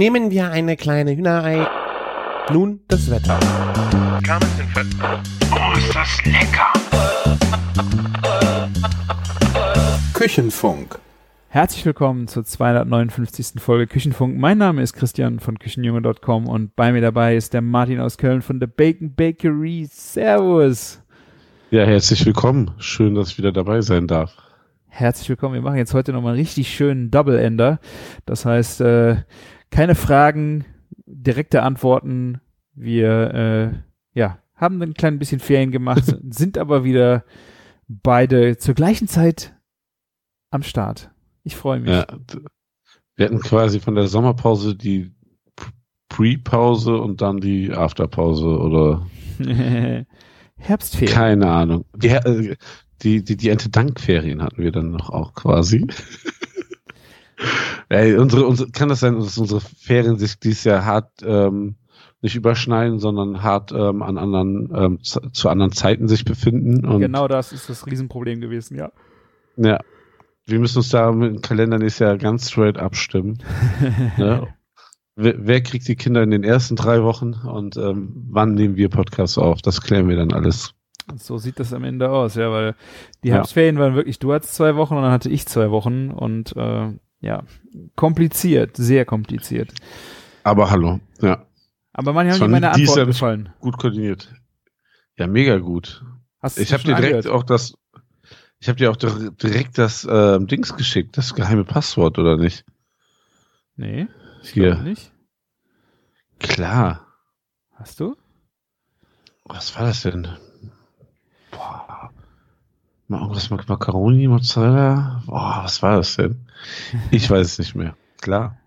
Nehmen wir eine kleine Hühnerei. Nun das Wetter. Oh, ist das lecker! Küchenfunk. Herzlich willkommen zur 259. Folge Küchenfunk. Mein Name ist Christian von Küchenjunge.com und bei mir dabei ist der Martin aus Köln von The Bacon Bakery. Servus. Ja, herzlich willkommen. Schön, dass ich wieder dabei sein darf. Herzlich willkommen. Wir machen jetzt heute nochmal einen richtig schönen Double-Ender. Das heißt, äh, keine Fragen, direkte Antworten. Wir äh, ja, haben ein klein bisschen Ferien gemacht, sind aber wieder beide zur gleichen Zeit am Start. Ich freue mich. Ja, wir hatten quasi von der Sommerpause die Pre-Pause und dann die Afterpause oder Herbstferien. keine Ahnung. Die, äh, die, die, die Erntedankferien hatten wir dann noch auch quasi. Ey, unsere, unsere, kann das sein, dass unsere Ferien sich dieses Jahr hart ähm, nicht überschneiden, sondern hart ähm, an anderen ähm, zu, zu anderen Zeiten sich befinden? Und Genau das ist das Riesenproblem gewesen, ja. Ja. Wir müssen uns da mit dem Kalender nächstes Jahr ganz straight abstimmen. ne? wer, wer kriegt die Kinder in den ersten drei Wochen und ähm, wann nehmen wir Podcasts auf? Das klären wir dann alles. So sieht das am Ende aus, ja, weil die Ja. Herbstferien waren wirklich, du hattest zwei Wochen und dann hatte ich zwei Wochen und äh, ja, kompliziert, sehr kompliziert. Aber hallo, ja, Aber manchmal Das haben mir meine nicht- gefallen. gut koordiniert. Ja, mega gut. Hast du Ich habe dir direkt angehört? auch das, ich habe dir auch dir- direkt das ähm, Dings geschickt, das geheime Passwort oder nicht? Nee, ich Hier. nicht. Klar. Hast du? Was war das denn? Boah. Mal irgendwas mit Macaroni, Mozzarella? Boah, was war das denn? Ich weiß es nicht mehr. Klar.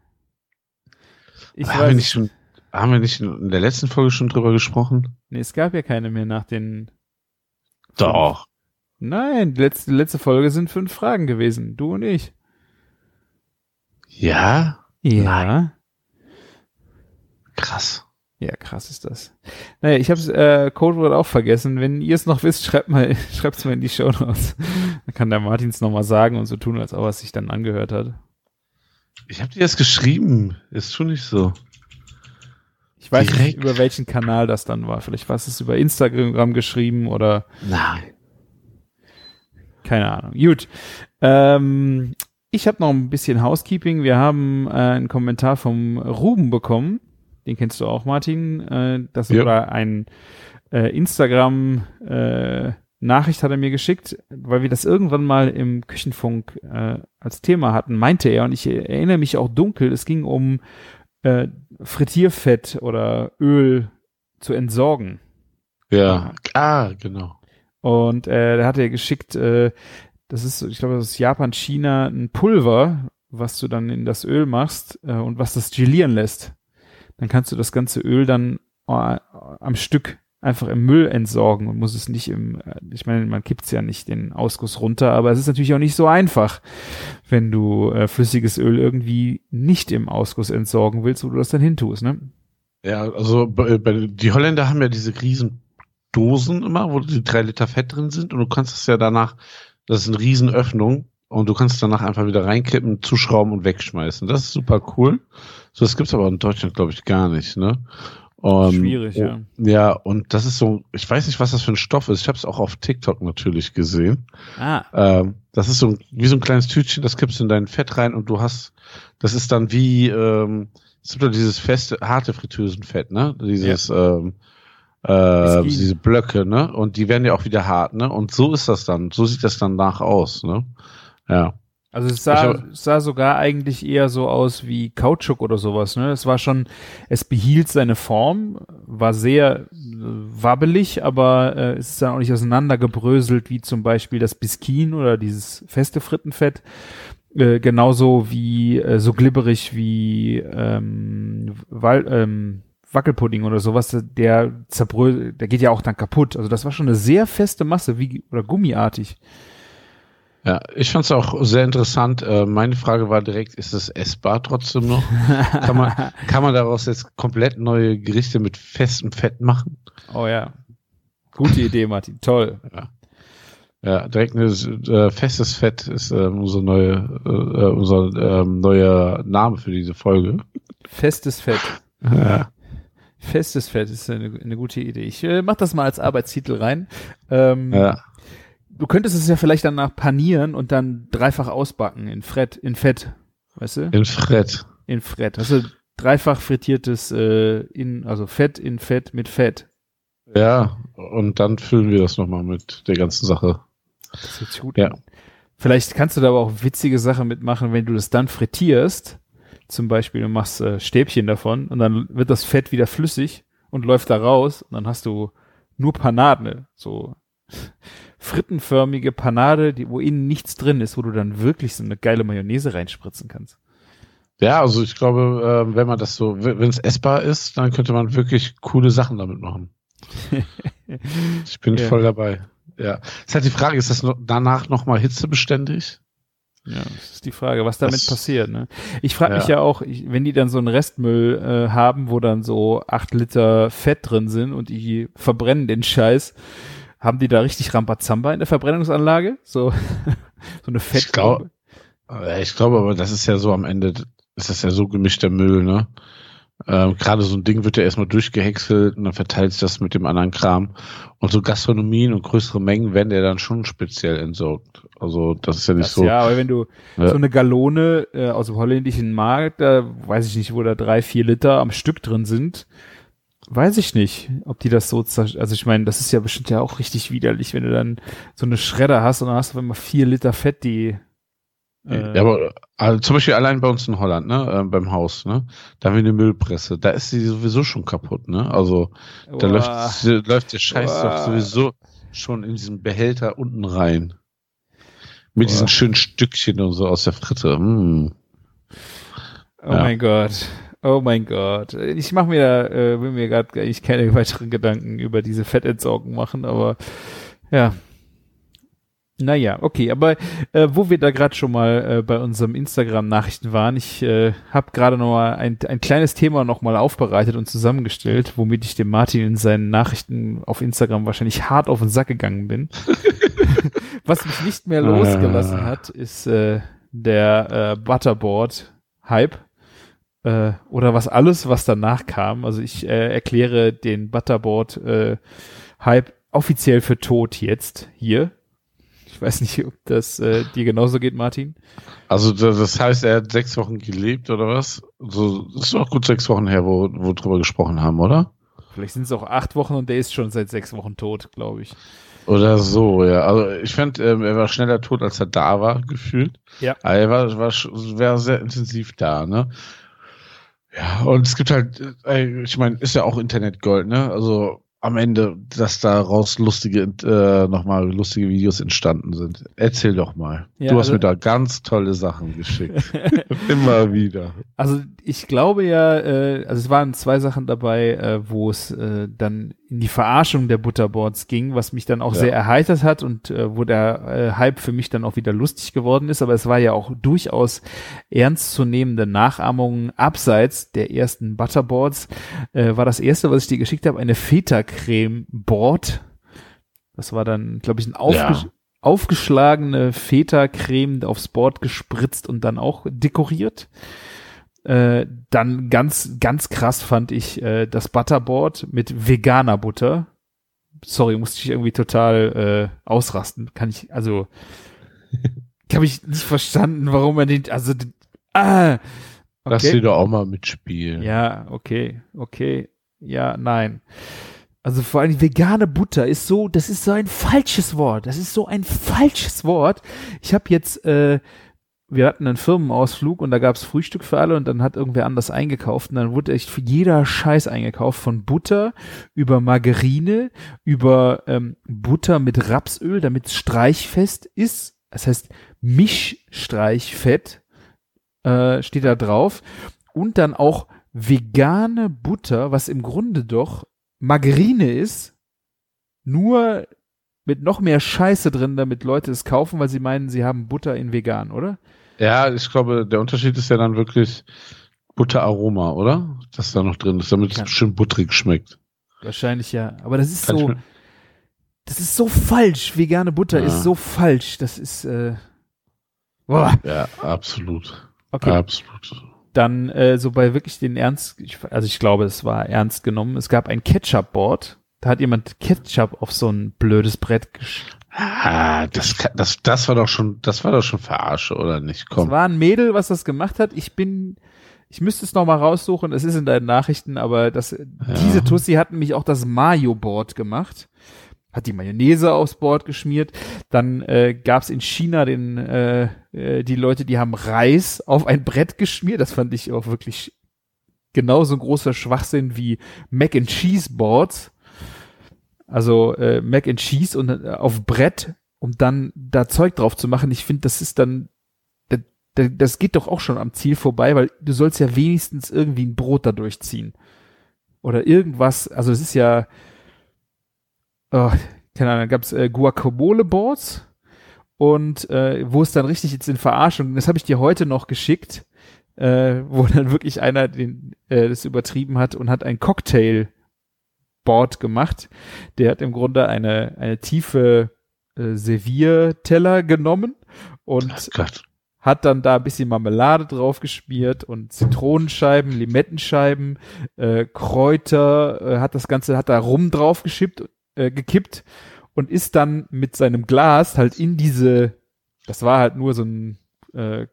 Ich haben, wir weiß, nicht schon, haben wir nicht in der letzten Folge schon drüber gesprochen? nee, es gab ja keine mehr nach den Doch. Nein, die letzte, die letzte Folge sind fünf Fragen gewesen, du und ich. Ja? Ja. Krass. Ja, krass ist das. Naja, ich habe äh, Codewort auch vergessen. Wenn ihr es noch wisst, schreibt mal, schreibt's mal in die Show Notes. Dann kann der Martins noch mal sagen und so tun, als ob er es sich dann angehört hat. Ich habe dir das geschrieben. Ist schon nicht so. Ich weiß nicht, Direkt. über welchen Kanal das dann war. Vielleicht war es über Instagram geschrieben oder Nein. keine Ahnung. Gut. Ähm, ich habe noch ein bisschen Housekeeping. Wir haben äh, einen Kommentar vom Ruben bekommen. Den kennst du auch, Martin. Äh, das Ja. oder ein äh, Instagram äh, Nachricht hat er mir geschickt, weil wir das irgendwann mal im Küchenfunk äh, als Thema hatten, meinte er, und ich erinnere mich auch dunkel, es ging um äh, Frittierfett oder Öl zu entsorgen. Ja. Ah, genau. Und äh, da hat er geschickt, äh, das ist, ich glaube, das ist Japan, China, ein Pulver, was du dann in das Öl machst äh, und was das gelieren lässt. Dann kannst du das ganze Öl dann äh, am Stück einfach im Müll entsorgen und muss es nicht im, äh, ich meine, man kippt ja nicht den Ausguss runter, aber es ist natürlich auch nicht so einfach, wenn du äh, flüssiges Öl irgendwie nicht im Ausguss entsorgen willst, wo du das dann hintust, ne? Ja, also bei, bei, die Holländer haben ja diese riesen Dosen immer, wo die drei Liter Fett drin sind und du kannst es ja danach, das ist eine riesen Öffnung und du kannst danach einfach wieder reinkippen, zuschrauben und wegschmeißen. Das ist super cool. So, das gibt's aber in Deutschland, glaube ich, gar nicht, ne? Ähm, Schwierig, ja. Ja, und das ist so, ich weiß nicht, was das für ein Stoff ist. Ich habe es auch auf TikTok natürlich gesehen. Ah, Ähm, das ist so wie so ein kleines Tütchen, das kippst du in dein Fett rein und du hast, das ist dann wie, ähm, es gibt doch dieses feste, harte Fritteusenfett, ne? Dieses, ähm, äh, diese Blöcke, ne? Und die werden ja auch wieder hart, ne? Und so ist das dann, so sieht das dann nach aus, ne? Ja. Also es sah, hab- sah sogar eigentlich eher so aus wie Kautschuk oder sowas, ne? Es war schon, es behielt seine Form, war sehr äh, wabbelig, aber äh, es ist dann auch nicht auseinandergebröselt, wie zum Beispiel das Biskin oder dieses feste Frittenfett. Äh, genauso wie, äh, so glibberig wie ähm, Wal ähm, Wackelpudding oder sowas, der zerbrö, der geht ja auch dann kaputt. Also das war schon eine sehr feste Masse, wie, oder gummiartig. Ja, ich fand's auch sehr interessant. Äh, meine Frage war direkt, ist es essbar trotzdem noch? kann, man, kann man daraus jetzt komplett neue Gerichte mit festem Fett machen? Oh ja. Gute Idee, Martin. Toll. Ja, direkt ein äh, festes Fett ist äh, unser, neue, äh, unser ähm, neuer Name für diese Folge. Festes Fett. Ja. Festes Fett ist eine, eine gute Idee. Ich äh, mach das mal als Arbeitstitel rein. Ähm, ja. Du könntest es ja vielleicht danach panieren und dann dreifach ausbacken in Fett, in Fett, weißt du? In Fred. In Fett. Also dreifach frittiertes äh, in, also Fett in Fett mit Fett. Ja, und dann füllen wir das nochmal mit der ganzen Sache. Das sich gut Ja. Vielleicht kannst du da aber auch witzige Sachen mitmachen, wenn du das dann frittierst. Zum Beispiel, du machst äh, Stäbchen davon und dann wird das Fett wieder flüssig und läuft da raus und dann hast du nur Panade, so frittenförmige Panade, die, wo innen nichts drin ist, wo du dann wirklich so eine geile Mayonnaise reinspritzen kannst. Ja, also ich glaube, äh, wenn man das so, wenn es essbar ist, dann könnte man wirklich coole Sachen damit machen. Ich bin Ja. voll dabei. Ja. Ist halt die Frage, ist das noch, danach nochmal hitzebeständig? Ja, das ist die Frage, was damit Das- passiert. Ne? Ich frage mich Ja. ja auch, ich, wenn die dann so einen Restmüll äh, haben, wo dann so acht Liter Fett drin sind und die verbrennen den Scheiß, haben die da richtig Rambazamba in der Verbrennungsanlage? So, so eine Ich glaub- Äh, Ich glaube aber, das ist ja so am Ende, ist das ja so gemischter Müll, ne? Ähm, Gerade so ein Ding wird ja erstmal durchgehäckselt und dann verteilt sich das mit dem anderen Kram. Und so Gastronomien und größere Mengen werden ja dann schon speziell entsorgt. Also das ist ja nicht Das, so. Ja, aber wenn du Ja. so eine Gallone äh, aus dem holländischen Markt, da weiß ich nicht, wo da drei, vier Liter am Stück drin sind, weiß ich nicht, ob die das so, also ich meine, das ist ja bestimmt ja auch richtig widerlich, wenn du dann so eine Schredder hast und dann hast du immer vier Liter Fett, die äh, Ja, aber also zum Beispiel allein bei uns in Holland, ne, ähm, beim Haus, ne, da haben wir eine Müllpresse. Da ist sie sowieso schon kaputt, ne? Also da läuft, läuft der Scheiß doch sowieso schon in diesen Behälter unten rein. Mit Boah. diesen schönen Stückchen und so aus der Fritte. Mm. Oh Ja. mein Gott. Oh mein Gott. Ich mache mir da, äh, will mir gerade eigentlich keine weiteren Gedanken über diese Fettentsorgung machen, aber ja. Naja, okay, aber äh, wo wir da gerade schon mal äh, bei unserem Instagram-Nachrichten waren, ich äh, habe gerade noch mal ein, ein kleines Thema noch mal aufbereitet und zusammengestellt, womit ich dem Martin in seinen Nachrichten auf Instagram wahrscheinlich hart auf den Sack gegangen bin. Was mich nicht mehr losgelassen Ah. hat, ist äh, der äh, Butterboard-Hype äh, oder was alles, was danach kam. Also ich äh, erkläre den Butterboard-Hype offiziell für tot jetzt hier. Ich weiß nicht, ob das äh, dir genauso geht, Martin. Also das heißt, er hat sechs Wochen gelebt oder was? So, das ist doch gut sechs Wochen her, wo, wo wir drüber gesprochen haben, oder? Vielleicht sind es auch acht Wochen und der ist schon seit sechs Wochen tot, glaube ich. Oder so, ja. Also ich fand, ähm, er war schneller tot, als er da war, gefühlt. Ja. Aber er war, war, war sehr intensiv da, ne? Ja, und es gibt halt, äh, ich meine, ist ja auch Internetgold, ne? Also am Ende, dass daraus lustige, äh, nochmal lustige Videos entstanden sind. Erzähl doch mal. Ja, du hast also- mir da ganz tolle Sachen geschickt. Immer wieder. Also ich glaube ja, äh, also es waren zwei Sachen dabei, äh, wo es äh, dann in die Verarschung der Butterboards ging, was mich dann auch Ja. sehr erheitert hat und äh, wo der äh, Hype für mich dann auch wieder lustig geworden ist. Aber es war ja auch durchaus ernstzunehmende Nachahmungen abseits der ersten Butterboards. Äh, war das erste, was ich dir geschickt habe, eine Feta-Creme-Board. Das war dann, glaube ich, ein aufgesch Ja. aufgeschlagene Feta-Creme aufs Board gespritzt und dann auch dekoriert. Äh, dann ganz, ganz krass fand ich äh, das Butterboard mit veganer Butter. Sorry, musste ich irgendwie total äh, ausrasten. Kann ich, also, habe ich nicht verstanden, warum er den, also, den, ah, Lass sie doch auch mal mitspielen. ja, okay, okay. Ja, nein. Also vor allem vegane Butter ist so, das ist so ein falsches Wort. Das ist so ein falsches Wort. Ich habe jetzt, äh, wir hatten einen Firmenausflug und da gab's Frühstück für alle und dann hat irgendwer anders eingekauft und dann wurde echt für jeder Scheiß eingekauft, von Butter über Margarine, über ähm, Butter mit Rapsöl, damit es streichfest ist. Das heißt Mischstreichfett äh, steht da drauf und dann auch vegane Butter, was im Grunde doch Margarine ist, nur mit noch mehr Scheiße drin, damit Leute es kaufen, weil sie meinen, sie haben Butter in vegan, oder? Ja, ich glaube, der Unterschied ist ja dann wirklich Butteraroma, oder? Das da noch drin ist, damit es Ja. schön butterig schmeckt. Wahrscheinlich ja. Aber das ist Kann so, das ist so falsch. Vegane Butter Ja. ist so falsch. Das ist, äh, boah. Ja, absolut. Okay. Absolut. dann äh, so bei wirklich den Ernst, ich, also ich glaube, es war ernst genommen, es gab ein Ketchup-Board, da hat jemand Ketchup auf so ein blödes Brett gesch Ah, das, das, das war doch schon, das war doch schon Verarsche, oder nicht? Es Komm. war ein Mädel, was das gemacht hat. Ich bin, ich müsste es noch mal raussuchen. Es ist in deinen Nachrichten, aber das, diese Tussi hat nämlich auch das Mayo-Board gemacht. Hat die Mayonnaise aufs Board geschmiert. Dann äh, gab es in China den, äh, äh, die Leute, die haben Reis auf ein Brett geschmiert. Das fand ich auch wirklich genauso großer Schwachsinn wie Mac and Cheese Boards. Also äh, Mac and Cheese und äh, auf Brett, um dann da Zeug drauf zu machen. Ich finde, das ist dann da- da- das geht doch auch schon am Ziel vorbei, weil du sollst ja wenigstens irgendwie ein Brot da durchziehen. Oder irgendwas, also es ist ja, oh, keine Ahnung, da gab's äh, Guacamole-Boards und äh, wo es dann richtig jetzt in Verarschung, das habe ich dir heute noch geschickt, äh, wo dann wirklich einer den, äh, das übertrieben hat und hat ein Cocktail-Board gemacht. Der hat im Grunde eine, eine tiefe äh, Servierteller genommen und Oh hat dann da ein bisschen Marmelade drauf geschmiert und Zitronenscheiben, Limettenscheiben, äh, Kräuter, äh, hat das Ganze, hat da rum drauf geschippt, äh, gekippt und ist dann mit seinem Glas halt in diese, das war halt nur so ein äh,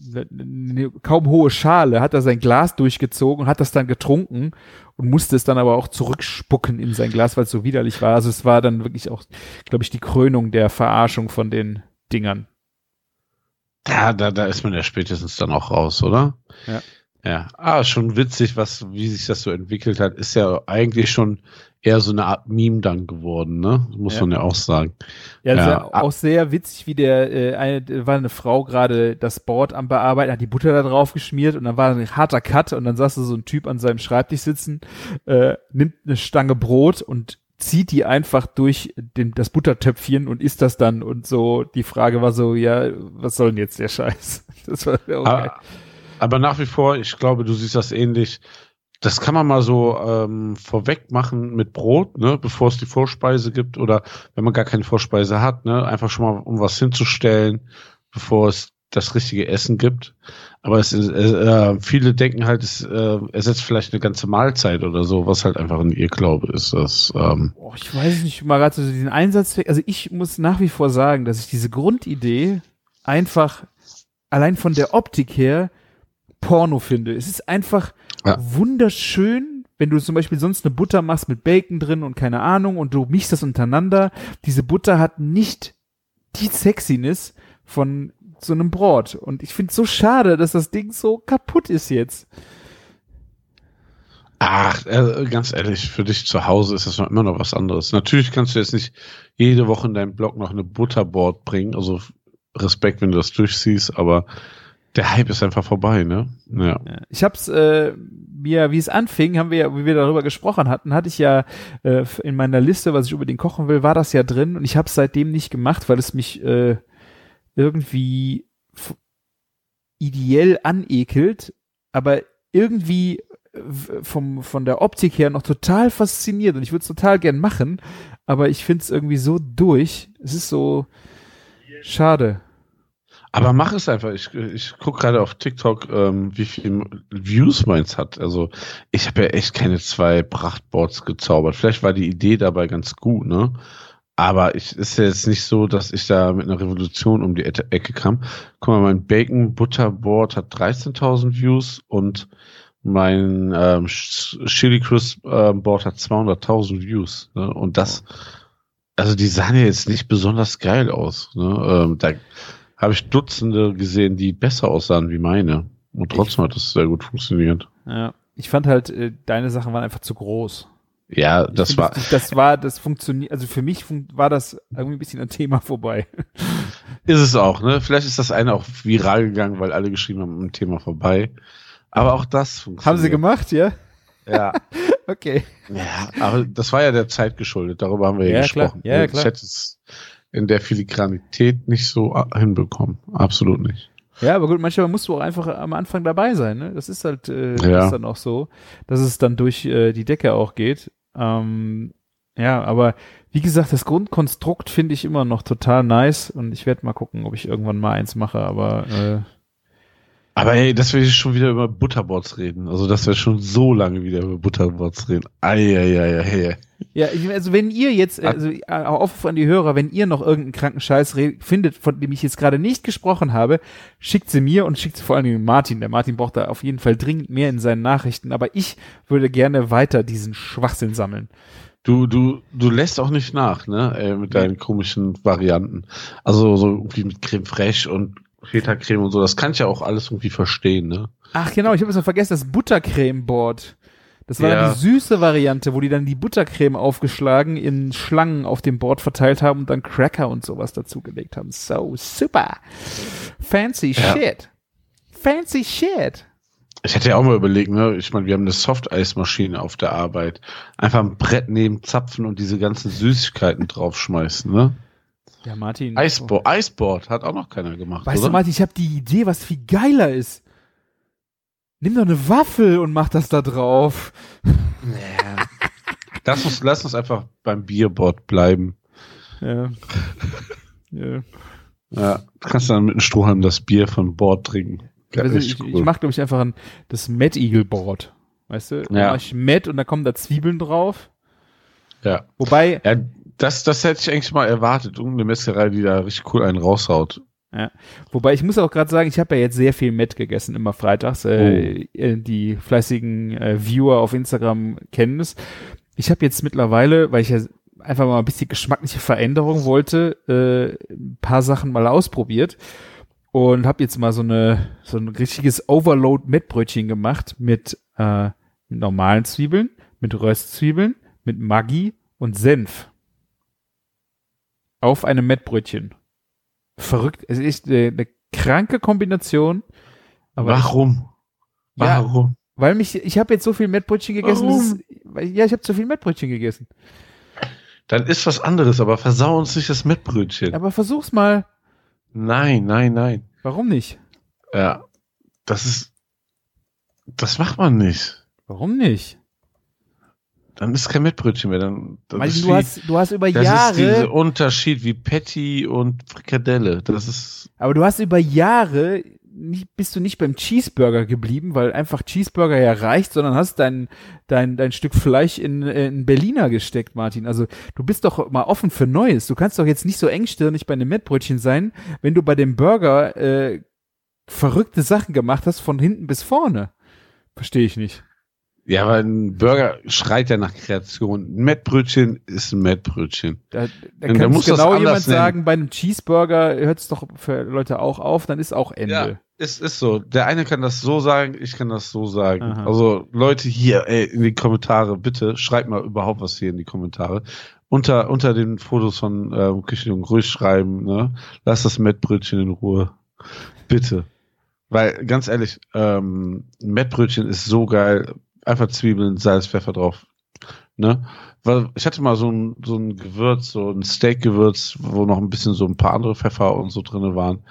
ne, ne, kaum hohe Schale, hat er sein Glas durchgezogen hat das dann getrunken und musste es dann aber auch zurückspucken in sein Glas, weil es so widerlich war. Also es war dann wirklich auch, glaube ich, die Krönung der Verarschung von den Dingern. Da, da, da ist man ja spätestens dann auch raus, oder? Ja. Ja. Ah, schon witzig, was, wie sich das so entwickelt hat. Ist ja eigentlich schon eher so eine Art Meme dann geworden, ne? Muss Ja. man ja auch sagen. Ja, das Ja. auch sehr witzig, wie der, äh, eine, war eine Frau gerade das Board am Bearbeiten, hat die Butter da drauf geschmiert und dann war ein harter Cut und dann saß da so ein Typ an seinem Schreibtisch sitzen, äh, nimmt eine Stange Brot und zieht die einfach durch den, das Buttertöpfchen und isst das dann und so, die Frage war so, ja, was soll denn jetzt der Scheiß? Das war okay. Aber, aber nach wie vor, ich glaube, du siehst das ähnlich. Das kann man mal so ähm, vorweg machen mit Brot, ne, bevor es die Vorspeise gibt oder wenn man gar keine Vorspeise hat, ne, einfach schon mal um was hinzustellen, bevor es das richtige Essen gibt. Aber es ist, äh, viele denken halt, es äh, ersetzt vielleicht eine ganze Mahlzeit oder so, was halt einfach ein Irrglaube ist. Das, ähm, Oh, ich weiß nicht, mal gerade so diesen Einsatz, also ich muss nach wie vor sagen, dass ich diese Grundidee einfach allein von der Optik her Porno finde. Es ist einfach Ja. wunderschön, wenn du zum Beispiel sonst eine Butter machst mit Bacon drin und keine Ahnung und du mischst das untereinander. Diese Butter hat nicht die Sexiness von so einem Brot. Und ich finde es so schade, dass das Ding so kaputt ist jetzt. Ach, äh, ganz ehrlich, für dich zu Hause ist das noch immer noch was anderes. Natürlich kannst du jetzt nicht jede Woche in deinem Blog noch eine Butterboard bringen, also Respekt, wenn du das durchziehst, aber der Hype ist einfach vorbei, ne? Ja. Ich hab's äh, mir, wie es anfing, haben wir ja, wie wir darüber gesprochen hatten, hatte ich ja äh, in meiner Liste, was ich über den kochen will, war das ja drin und ich habe seitdem nicht gemacht, weil es mich äh, irgendwie ideell anekelt, aber irgendwie vom von der Optik her noch total fasziniert und ich würde es total gern machen, aber ich finde es irgendwie so durch. Es ist so schade. Aber mach es einfach. Ich, ich gucke gerade auf TikTok, ähm, wie viel Views meins hat. Also ich habe ja echt keine zwei Prachtboards gezaubert. Vielleicht war die Idee dabei ganz gut, ne? Aber ich ist ja jetzt nicht so, dass ich da mit einer Revolution um die Ecke Ecke kam. Guck mal, mein Bacon Butter Board hat 13.000 Views und mein ähm, Ch- Chili Crisp ähm, Board hat 200.000 Views. Ne? Und das, also die sahen ja jetzt nicht besonders geil aus. Ne? Ähm, da habe ich Dutzende gesehen, die besser aussahen wie meine. Und trotzdem hat das sehr gut funktioniert. Ja. Ich fand halt, äh, deine Sachen waren einfach zu groß. Ja, Ich das finde, war, Das, das war, das funktioniert, also für mich fun war das irgendwie ein bisschen ein Thema vorbei. ist es auch, ne? Vielleicht ist das eine auch viral gegangen, weil alle geschrieben haben, ein Thema vorbei. Aber auch das funktioniert. Haben sie gemacht, ja? Ja. Okay. Ja, aber das war ja der Zeit geschuldet, darüber haben wir ja, Ja, klar. gesprochen. Ja, ja, Ich klar. In der Filigranität nicht so a- hinbekommen. Absolut nicht. Ja, aber gut, manchmal musst du auch einfach am Anfang dabei sein, ne? Das ist halt, äh, Ja. das ist dann auch so, dass es dann durch äh, die Decke auch geht. Ähm, ja, aber wie gesagt, das Grundkonstrukt finde ich immer noch total nice und ich werde mal gucken, ob ich irgendwann mal eins mache, aber äh, Aber ey, dass wir schon wieder über Butterboards reden. Also, dass wir schon so lange wieder über Butterboards reden. Eieieiei. Ja, also wenn ihr jetzt, also äh, auf an die Hörer, wenn ihr noch irgendeinen kranken Scheiß findet, von dem ich jetzt gerade nicht gesprochen habe, schickt sie mir und schickt sie vor allen Dingen Martin. Der Martin braucht da auf jeden Fall dringend mehr in seinen Nachrichten, aber ich würde gerne weiter diesen Schwachsinn sammeln. Du, du, du lässt auch nicht nach, ne, äh, mit deinen komischen Varianten. Also so irgendwie mit Creme Fraiche und Feta-Creme und so, das kann ich ja auch alles irgendwie verstehen, ne? Ach genau, ich habe es ja vergessen, das Buttercreme-Board. Das war ja. dann die süße Variante, wo die dann die Buttercreme aufgeschlagen in Schlangen auf dem Board verteilt haben und dann Cracker und sowas dazugelegt haben. So, super. Fancy ja. shit. Fancy shit. Ich hätte ja auch mal überlegt, ne? Ich meine, wir haben eine Softeismaschine auf der Arbeit. Einfach ein Brett neben Zapfen und diese ganzen Süßigkeiten draufschmeißen, ne? Ja, Martin. Iceboard, Iceboard hat auch noch keiner gemacht. Weißt oder? du, Martin, ich habe die Idee, was viel geiler ist. Nimm doch eine Waffel und mach das da drauf. Ja. Lass uns, lass uns einfach beim Bierboard bleiben. Ja. ja. Ja, du kannst dann mit einem Strohhalm das Bier von Bord trinken. Also ich, cool. ich mach, glaube ich, einfach ein, das Mad Eagle Board. Weißt du? Ja. mach ich Mad und da kommen da Zwiebeln drauf. Ja. Wobei. Ja, das, das hätte ich eigentlich mal erwartet. Irgendeine Messerei, die da richtig cool einen raushaut. Ja. Wobei ich muss auch gerade sagen, ich habe ja jetzt sehr viel Met gegessen, immer freitags. Äh, oh. Äh, die fleißigen äh, Viewer auf Instagram kennen es. Ich habe jetzt mittlerweile, weil ich ja einfach mal ein bisschen geschmackliche Veränderung wollte, äh, ein paar Sachen mal ausprobiert und habe jetzt mal so eine so ein richtiges Overload Mettbrötchen gemacht mit, äh, mit normalen Zwiebeln, mit Röstzwiebeln, mit Maggi und Senf auf einem Mettbrötchen. Verrückt. Es ist eine, eine kranke Kombination. Aber Warum? Ich, Warum? Ja, weil mich, ich habe jetzt so viel Mettbrötchen gegessen. Ist, ja, ich habe zu viel Mettbrötchen gegessen. Dann ist was anderes, aber versau uns nicht das Mettbrötchen. Aber versuch's mal. Nein, nein, nein. Warum nicht? Ja, das ist, das macht man nicht. Warum nicht? Dann ist kein Mettbrötchen mehr. Dann, dann du, wie, hast, du hast über das Jahre. Das ist dieser Unterschied wie Patty und Frikadelle. Das ist. Aber du hast über Jahre nicht, bist du nicht beim Cheeseburger geblieben, weil einfach Cheeseburger ja reicht, sondern hast dein, dein, dein Stück Fleisch in, in Berliner gesteckt, Martin. Also du bist doch mal offen für Neues. Du kannst doch jetzt nicht so engstirnig bei einem Mettbrötchen sein, wenn du bei dem Burger äh, verrückte Sachen gemacht hast von hinten bis vorne. Verstehe ich nicht. Ja, aber ein Burger schreit ja nach Kreation. Ein Mettbrötchen ist ein Mettbrötchen. Da, da kann genau jemand nennen. sagen, bei einem Cheeseburger hört es doch für Leute auch auf, dann ist auch Ende. Ja, es ist so. Der eine kann das so sagen, ich kann das so sagen. Aha. Also Leute hier ey, in die Kommentare, bitte schreibt mal überhaupt was hier in die Kommentare. Unter, unter den Fotos von äh, Küchenjungen ruhig schreiben, ne? Lass das Mettbrötchen in Ruhe. Bitte. Weil, ganz ehrlich, ähm, ein Mettbrötchen ist so geil einfach Zwiebeln, Salz, Pfeffer drauf. Ne? Weil ich hatte mal so ein, so ein Gewürz, so ein Steak-Gewürz, wo noch ein bisschen so ein paar andere Pfeffer und so drinne waren.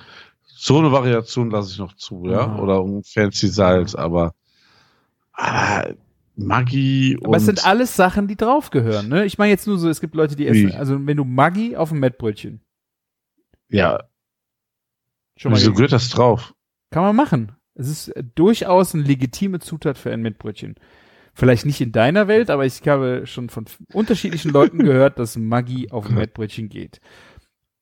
So eine Variation lasse ich noch zu, ja. Mhm. Oder ein fancy Salz, aber, aber Maggi und. Aber es sind alles Sachen, die draufgehören, ne? Ich meine jetzt nur so, es gibt Leute, die essen, also wenn du Maggi auf dem Mettbrötchen. Ja. Schon mal Wieso gehört das drauf? Kann man machen. Es ist durchaus eine legitime Zutat für ein Mettbrötchen. Vielleicht nicht in deiner Welt, aber ich habe schon von unterschiedlichen Leuten gehört, dass Maggi auf ein Mettbrötchen geht.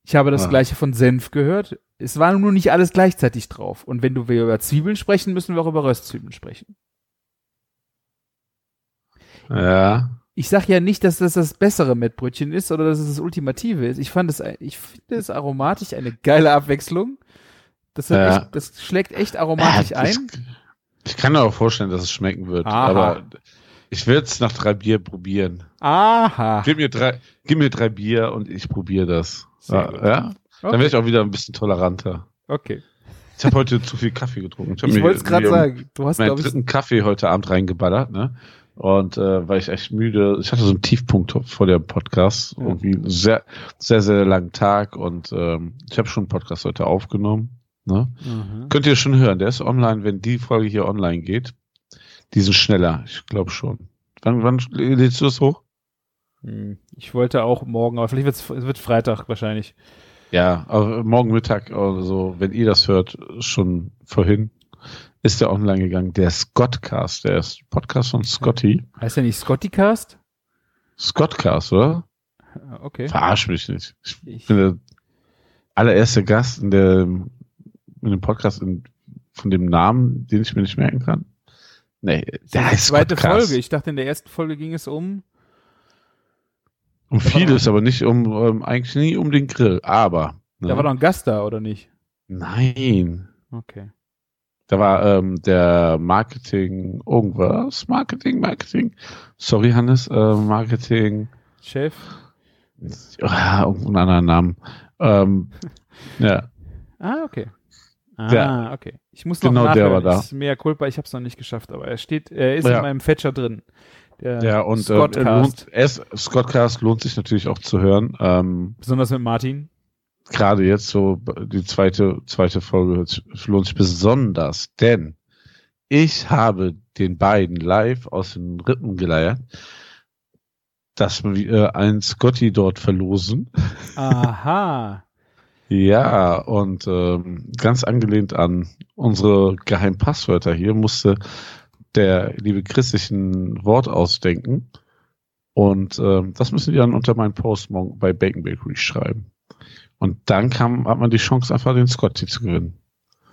Ich habe das ah. gleiche von Senf gehört. Es war nur nicht alles gleichzeitig drauf. Und wenn du über Zwiebeln sprechen, müssen wir auch über Röstzwiebeln sprechen. Ja. Ich sag ja nicht, dass das das bessere Mettbrötchen ist oder dass es das ultimative ist. Ich fand es, ich finde es aromatisch eine geile Abwechslung. Das, ja. echt, das schlägt echt aromatisch ja, ein. Ich kann mir auch vorstellen, dass es schmecken wird. Aha. Aber ich will es nach drei Bier probieren. Aha. Gib mir drei, gib mir drei Bier und ich probiere das. Ja, ja? Dann werde ich auch wieder ein bisschen toleranter. Okay. Ich habe heute zu viel Kaffee getrunken. Ich, ich wollte es gerade sagen. Du hast meinen dritten Kaffee heute Abend reingeballert, ne? Und äh, war ich echt müde. Ich hatte so einen Tiefpunkt vor dem Podcast. Ja. Irgendwie sehr, sehr, sehr langen Tag. Und ähm, ich habe schon einen Podcast heute aufgenommen. Ne? Mhm. Könnt ihr schon hören, der ist online, wenn die Folge hier online geht. Die sind schneller, ich glaube schon. Wann, wann lädst du das hoch? Hm, ich wollte auch morgen, aber vielleicht wird's, es wird Freitag wahrscheinlich. Ja, aber morgen Mittag oder so, wenn ihr das hört, schon vorhin. ist der online gegangen, der Scottcast, der ist Podcast von Scotty. Heißt der nicht Scottycast? Scottcast, oder? Okay. Verarsch mich nicht. Ich Ich, bin der allererste Gast in der in dem Podcast in, von dem Namen, den ich mir nicht merken kann. Nee, das ist der die zweite. Folge. Ich dachte, in der ersten Folge ging es um. Um Da vieles, aber nicht um, um eigentlich nie um den Grill. Aber ne? Da war doch ein Gast da, oder nicht? nein, Okay. da war ähm, der Marketing irgendwas, Marketing, Marketing. Sorry Hannes, äh, Marketing. Chef. Ah, irgendeinen anderen Namen. Ähm, ja, Ah, okay. Ah, Der- okay. Ich muss noch genau der nachhören. war da. Ist mehr Culpa, ich habe es noch nicht geschafft, aber er steht, er ist Ja. in meinem Fetcher drin. Der ja und äh, Scottcast. lohnt, es, Scottcast lohnt sich natürlich auch zu hören. Ähm, Besonders mit Martin. Gerade jetzt so die zweite zweite Folge lohnt sich besonders, denn ich habe den beiden live aus den Rippen geleiert, dass wir ein Scotty dort verlosen. Aha. Ja, und ähm, ganz angelehnt an unsere geheimen Passwörter hier musste der liebe Chris sich ein Wort ausdenken. Und ähm, das müssen die dann unter meinen Post morgen bei Bacon Bakery schreiben. Und dann kam, hat man die Chance, einfach den Scotty zu gewinnen.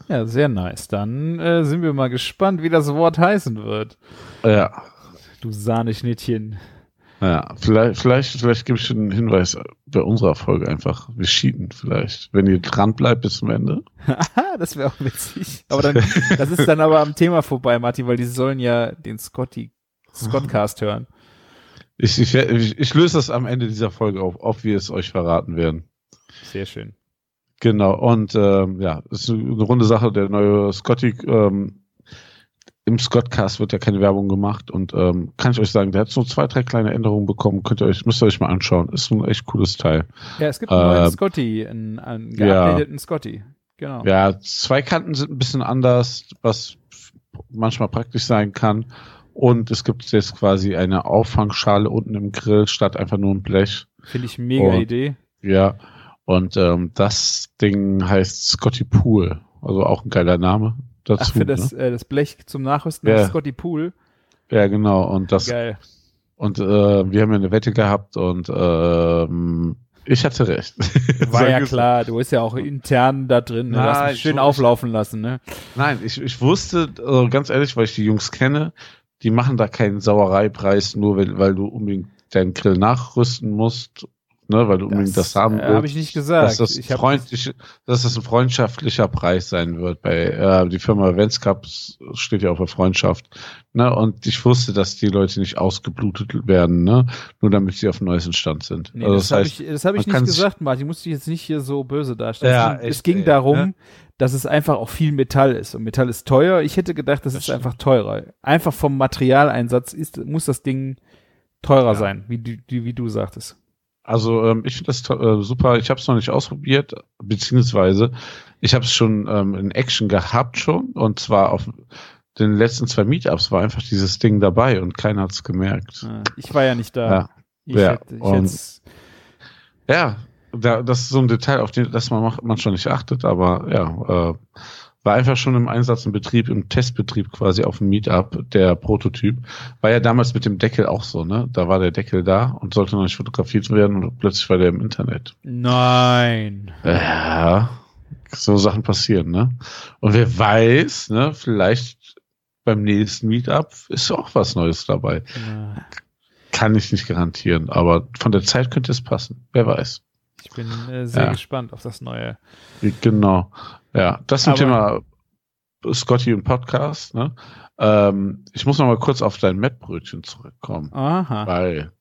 Ja, sehr nice. Dann äh, sind wir mal gespannt, wie das Wort heißen wird. Ja, Du Sahneschnittchen. Ja. Vielleicht, vielleicht, vielleicht gebe ich einen Hinweis bei unserer Folge einfach. Wir cheaten vielleicht. Wenn ihr dran bleibt bis zum Ende. Das wäre auch witzig. Aber dann, das ist dann aber am Thema vorbei, Martin, weil die sollen ja den Scotty, Scottcast hören. Ich, ich, ich, ich löse das am Ende dieser Folge auf, ob wir es euch verraten werden. Sehr schön. Genau, und ähm, ja, ist eine runde Sache. Der neue Scotty, ähm, im Scottcast wird ja keine Werbung gemacht und ähm, kann ich euch sagen, der hat so zwei, drei kleine Änderungen bekommen. Könnt ihr euch, müsst ihr euch mal anschauen. Ist ein echt cooles Teil. Ja, es gibt einen neuen Ähm, Scotty, einen, einen ja. geupdateten Scotty. Genau. Ja, zwei Kanten sind ein bisschen anders, was manchmal praktisch sein kann. Und es gibt jetzt quasi eine Auffangschale unten im Grill statt einfach nur ein Blech. Finde ich mega Oh. Idee. Ja. Und ähm, das Ding heißt Scotty Pool. Also auch ein geiler Name dazu. Ach, für das, ne? äh, das Blech zum Nachrüsten Ja. Scotty Pool. Ja, genau. Und das Geil. und äh, wir haben ja eine Wette gehabt und ähm, ich hatte recht. War ja klar, du bist ja auch intern da drin. Ne? Ich- schön ich- auflaufen lassen, ne? Nein, ich, ich wusste, äh, ganz ehrlich, weil ich die Jungs kenne, die machen da keinen Sauereipreis, nur weil, weil du unbedingt deinen Grill nachrüsten musst, ne, weil du unbedingt das, haben äh, willst. habe ich nicht gesagt. dass das, ich freundlich, dass das ein freundschaftlicher Preis sein wird. Bei äh, die Firma Venscup steht ja auf der Freundschaft. Ne? Und ich wusste, dass die Leute nicht ausgeblutet werden, ne? nur damit sie auf dem neuesten Stand sind. Nee, also das, habe ich, das hab ich nicht gesagt, Martin. Ich musste jetzt nicht hier so böse darstellen. Ja, es ging, es ging ey, darum, ne? dass es einfach auch viel Metall ist. Und Metall ist teuer. Ich hätte gedacht, das, Das ist stimmt. einfach teurer. Einfach vom Materialeinsatz ist, muss das Ding teurer Ja. sein, wie du, die- wie du sagtest. Also ähm, ich finde das äh, super. Ich habe es noch nicht ausprobiert, beziehungsweise ich habe es schon ähm, in Action gehabt schon und zwar auf den letzten zwei Meetups war einfach dieses Ding dabei und keiner hat's gemerkt. Äh, Ich war ja nicht da. Ja, Ich ja, hätte, ich und- ja da, das ist so ein Detail, auf den das man macht, man schon nicht achtet, aber ja, äh, war einfach schon im Einsatz im Betrieb, im Testbetrieb quasi auf dem Meetup, der Prototyp. War ja damals mit dem Deckel auch so, ne? Da war der Deckel da und sollte noch nicht fotografiert werden und plötzlich war der im Internet. Nein. Ja, so Sachen passieren, ne? Und wer weiß, ne, vielleicht beim nächsten Meetup ist auch was Neues dabei. Ja, Kann ich nicht garantieren, aber von der Zeit könnte es passen. Wer weiß. Ich bin äh, sehr Ja. gespannt auf das neue. Genau. Ja, das zum Aber- Thema Scotty und Podcast, ne? Ähm, ich muss noch mal kurz auf dein Mettbrötchen zurückkommen, Aha. weil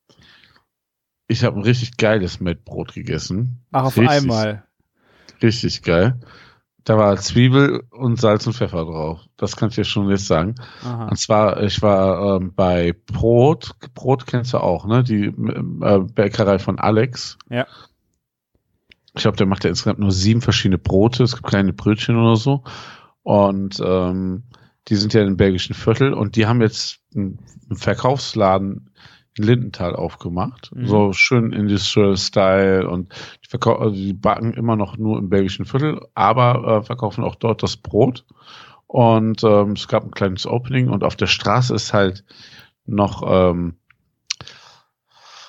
ich habe ein richtig geiles Mettbrot gegessen. Ach, auf richtig, einmal. Richtig geil. Da war Zwiebel und Salz und Pfeffer drauf. Das kann ich dir schon jetzt sagen. Aha. Und zwar, ich war ähm, bei Brot. Brot kennst du auch, ne? Die äh, Bäckerei von Alex. Ja. Ich glaube, der macht ja insgesamt nur sieben verschiedene Brote. Es gibt kleine Brötchen oder so. Und ähm, die sind ja im belgischen Viertel und die haben jetzt einen Verkaufsladen in Lindenthal aufgemacht. Mhm. So schön Industrial Style und die, verkau also die backen immer noch nur im belgischen Viertel, aber äh, verkaufen auch dort das Brot. Und ähm, es gab ein kleines Opening und auf der Straße ist halt noch, ähm,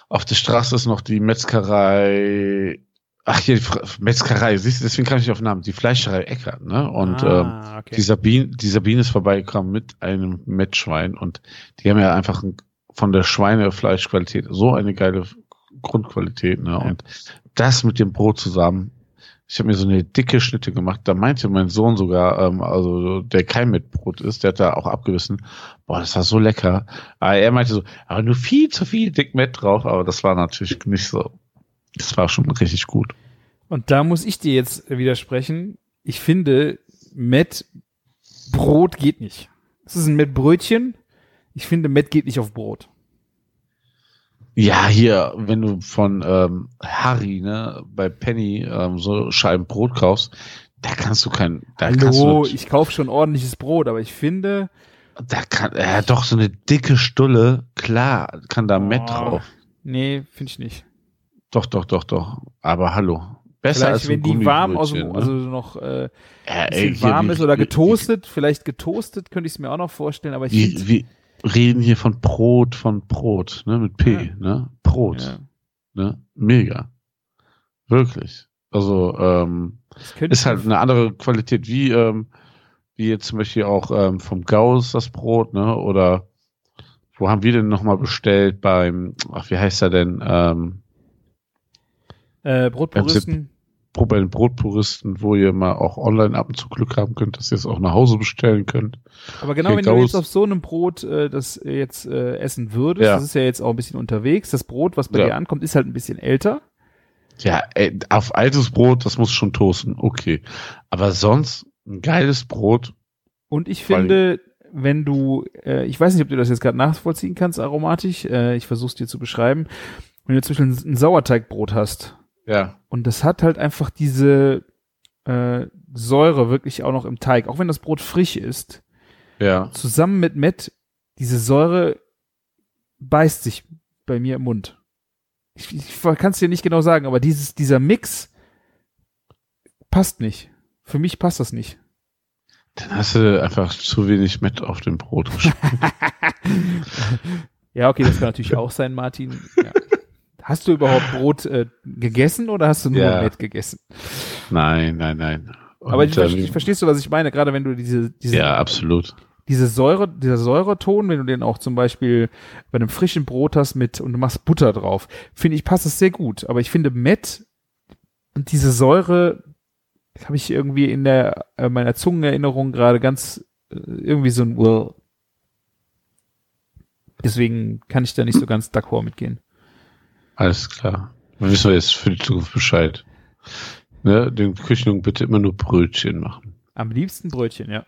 auf der Straße ist noch die Metzgerei, ach hier, die Metzgerei, siehst du, deswegen kam ich auf den Namen, die Fleischerei Eckert, ne? Und ähm, ah, okay. die Sabine, die Sabine ist vorbeigekommen mit einem Mettschwein und die haben ja einfach ein, von der Schweinefleischqualität so eine geile Grundqualität, ne? Und das mit dem Brot zusammen. Ich habe mir so eine dicke Schnitte gemacht. Da meinte mein Sohn sogar, ähm, also der kein mit Brot ist, der hat da auch abgewissen. Boah, das war so lecker. Aber er meinte so, aber nur viel zu viel dick Met drauf. Aber das war natürlich nicht so. Das war schon richtig gut. Und da muss ich dir jetzt widersprechen. Ich finde, Met Brot geht nicht. Es ist ein Met Brötchen. Ich finde, Met geht nicht auf Brot. Ja, hier, wenn du von ähm, Harry, ne, bei Penny ähm, so Scheiben Brot kaufst, da kannst du kein, da Hallo, du, ich kaufe schon ordentliches Brot, aber ich finde, da kann, ja, doch so eine dicke Stulle, klar, kann da Met Oh. drauf. nee, finde ich nicht. Doch, doch, doch, doch. Aber hallo, besser Vielleicht, als wenn die warm aus dem, Gummibrötchen, also ne? noch äh, ja, hier, warm ist oder getoastet, vielleicht getoastet könnte ich es mir auch noch vorstellen, aber ich Wir, wir reden hier von Brot, von Brot, ne, mit P, Ja. ne, Brot, ja, ne, mega, wirklich. Also ähm, ist halt eine andere Qualität, wie, ähm, wie jetzt zum Beispiel auch ähm, vom Gauss das Brot, ne? Oder wo haben wir denn nochmal bestellt beim, ach, wie heißt er denn, ähm, Äh, Brotpuristen. Pro- bei den Brotpuristen, wo ihr mal auch online ab und zu Glück haben könnt, dass ihr es auch nach Hause bestellen könnt. Aber genau, Okay, wenn du jetzt auf so einem Brot äh, das äh, jetzt äh, essen würdest, Ja. das ist ja jetzt auch ein bisschen unterwegs, das Brot, was bei Ja. dir ankommt, ist halt ein bisschen älter. Ja, ey, auf altes Brot, das muss schon toasten, okay. Aber sonst ein geiles Brot, Und ich finde, wenn du, äh, ich weiß nicht, ob du das jetzt gerade nachvollziehen kannst, aromatisch, äh, ich versuche es dir zu beschreiben, wenn du ein, ein Sauerteigbrot hast ja, und das hat halt einfach diese äh, Säure wirklich auch noch im Teig, auch wenn das Brot frisch ist, ja, zusammen mit Met, diese Säure beißt sich bei mir im Mund. Ich, ich kann es dir nicht genau sagen, aber dieses, dieser Mix passt nicht. Für mich passt das nicht. dann hast du einfach zu wenig mit auf dem Brot geschmiert. Ja, okay, das kann natürlich auch sein, Martin. Ja. Hast du überhaupt Brot äh, gegessen oder hast du nur Ja. Met gegessen? nein, nein, nein. Aber ich, Und, ähm, verstehst du, was ich meine? Gerade wenn du diese, diese, ja, absolut. diese Säure, dieser Säureton, wenn du den auch zum Beispiel bei einem frischen Brot hast mit und du machst Butter drauf, finde ich, passt es sehr gut. Aber ich finde Met und diese Säure habe ich irgendwie in der äh, meiner Zungenerinnerung gerade ganz äh, irgendwie so ein Well. Deswegen kann ich da nicht so ganz d'accord mitgehen. Alles klar. Dann wissen wir jetzt für die Zukunft Bescheid. Ne, den Küchenjungen bitte immer nur Brötchen machen. Am liebsten Brötchen, ja.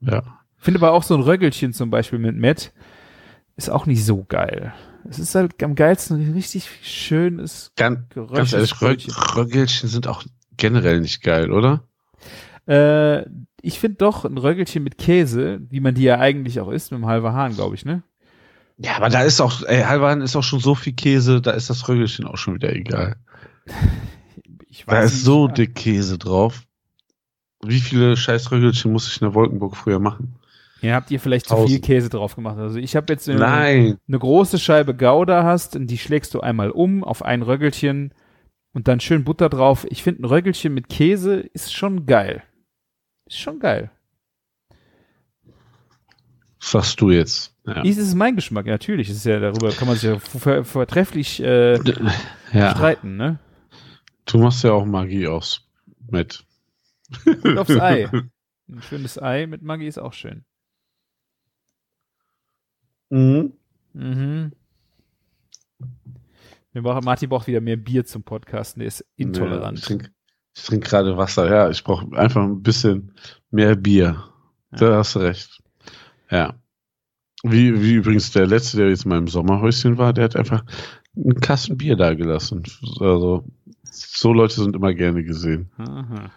Ja. Finde aber auch so ein Röggelchen zum Beispiel mit Met ist auch nicht so geil. Es ist halt am geilsten ein richtig schönes Ganz, ganz ehrlich, Brötchen. Rög Röggelchen sind auch generell nicht geil, oder? Äh, ich finde doch ein Röggelchen mit Käse, wie man die ja eigentlich auch isst, mit dem halber Hahn, glaube ich, ne? Ja, aber da ist auch, ey, Halvan ist auch schon so viel Käse, da ist das Röggelchen auch schon wieder egal. Ich Da ist so dick Käse drauf. Wie viele scheiß Röggelchen muss ich in der Wolkenburg früher machen? Ja, habt ihr vielleicht zu Tausend. viel Käse drauf gemacht. Also ich habe jetzt, Nein. eine große Scheibe Gouda hast, und die schlägst du einmal um auf ein Röggelchen und dann schön Butter drauf. Ich finde ein Röggelchen mit Käse ist schon geil. Ist schon geil. Was sagst du jetzt? Ja. Ist es mein Geschmack? Ja, natürlich. Ist ja darüber kann man sich ja ver vertrefflich äh, ja. streiten, ne? Du machst ja auch Magie aus mit. Und aufs Ei. Ein schönes Ei mit Maggi ist auch schön. Mhm. Mhm. Wir brauchen, Martin braucht wieder mehr Bier zum Podcasten. Der ist Ja, intolerant. ich trinke ich trink gerade Wasser. Ja, ich brauche einfach ein bisschen mehr Bier. Ja. Da hast du recht. Ja. Wie, wie übrigens der letzte, der jetzt in meinem Sommerhäuschen war, der hat einfach einen Kasten Bier da gelassen. Also, so Leute sind immer gerne gesehen. Aha.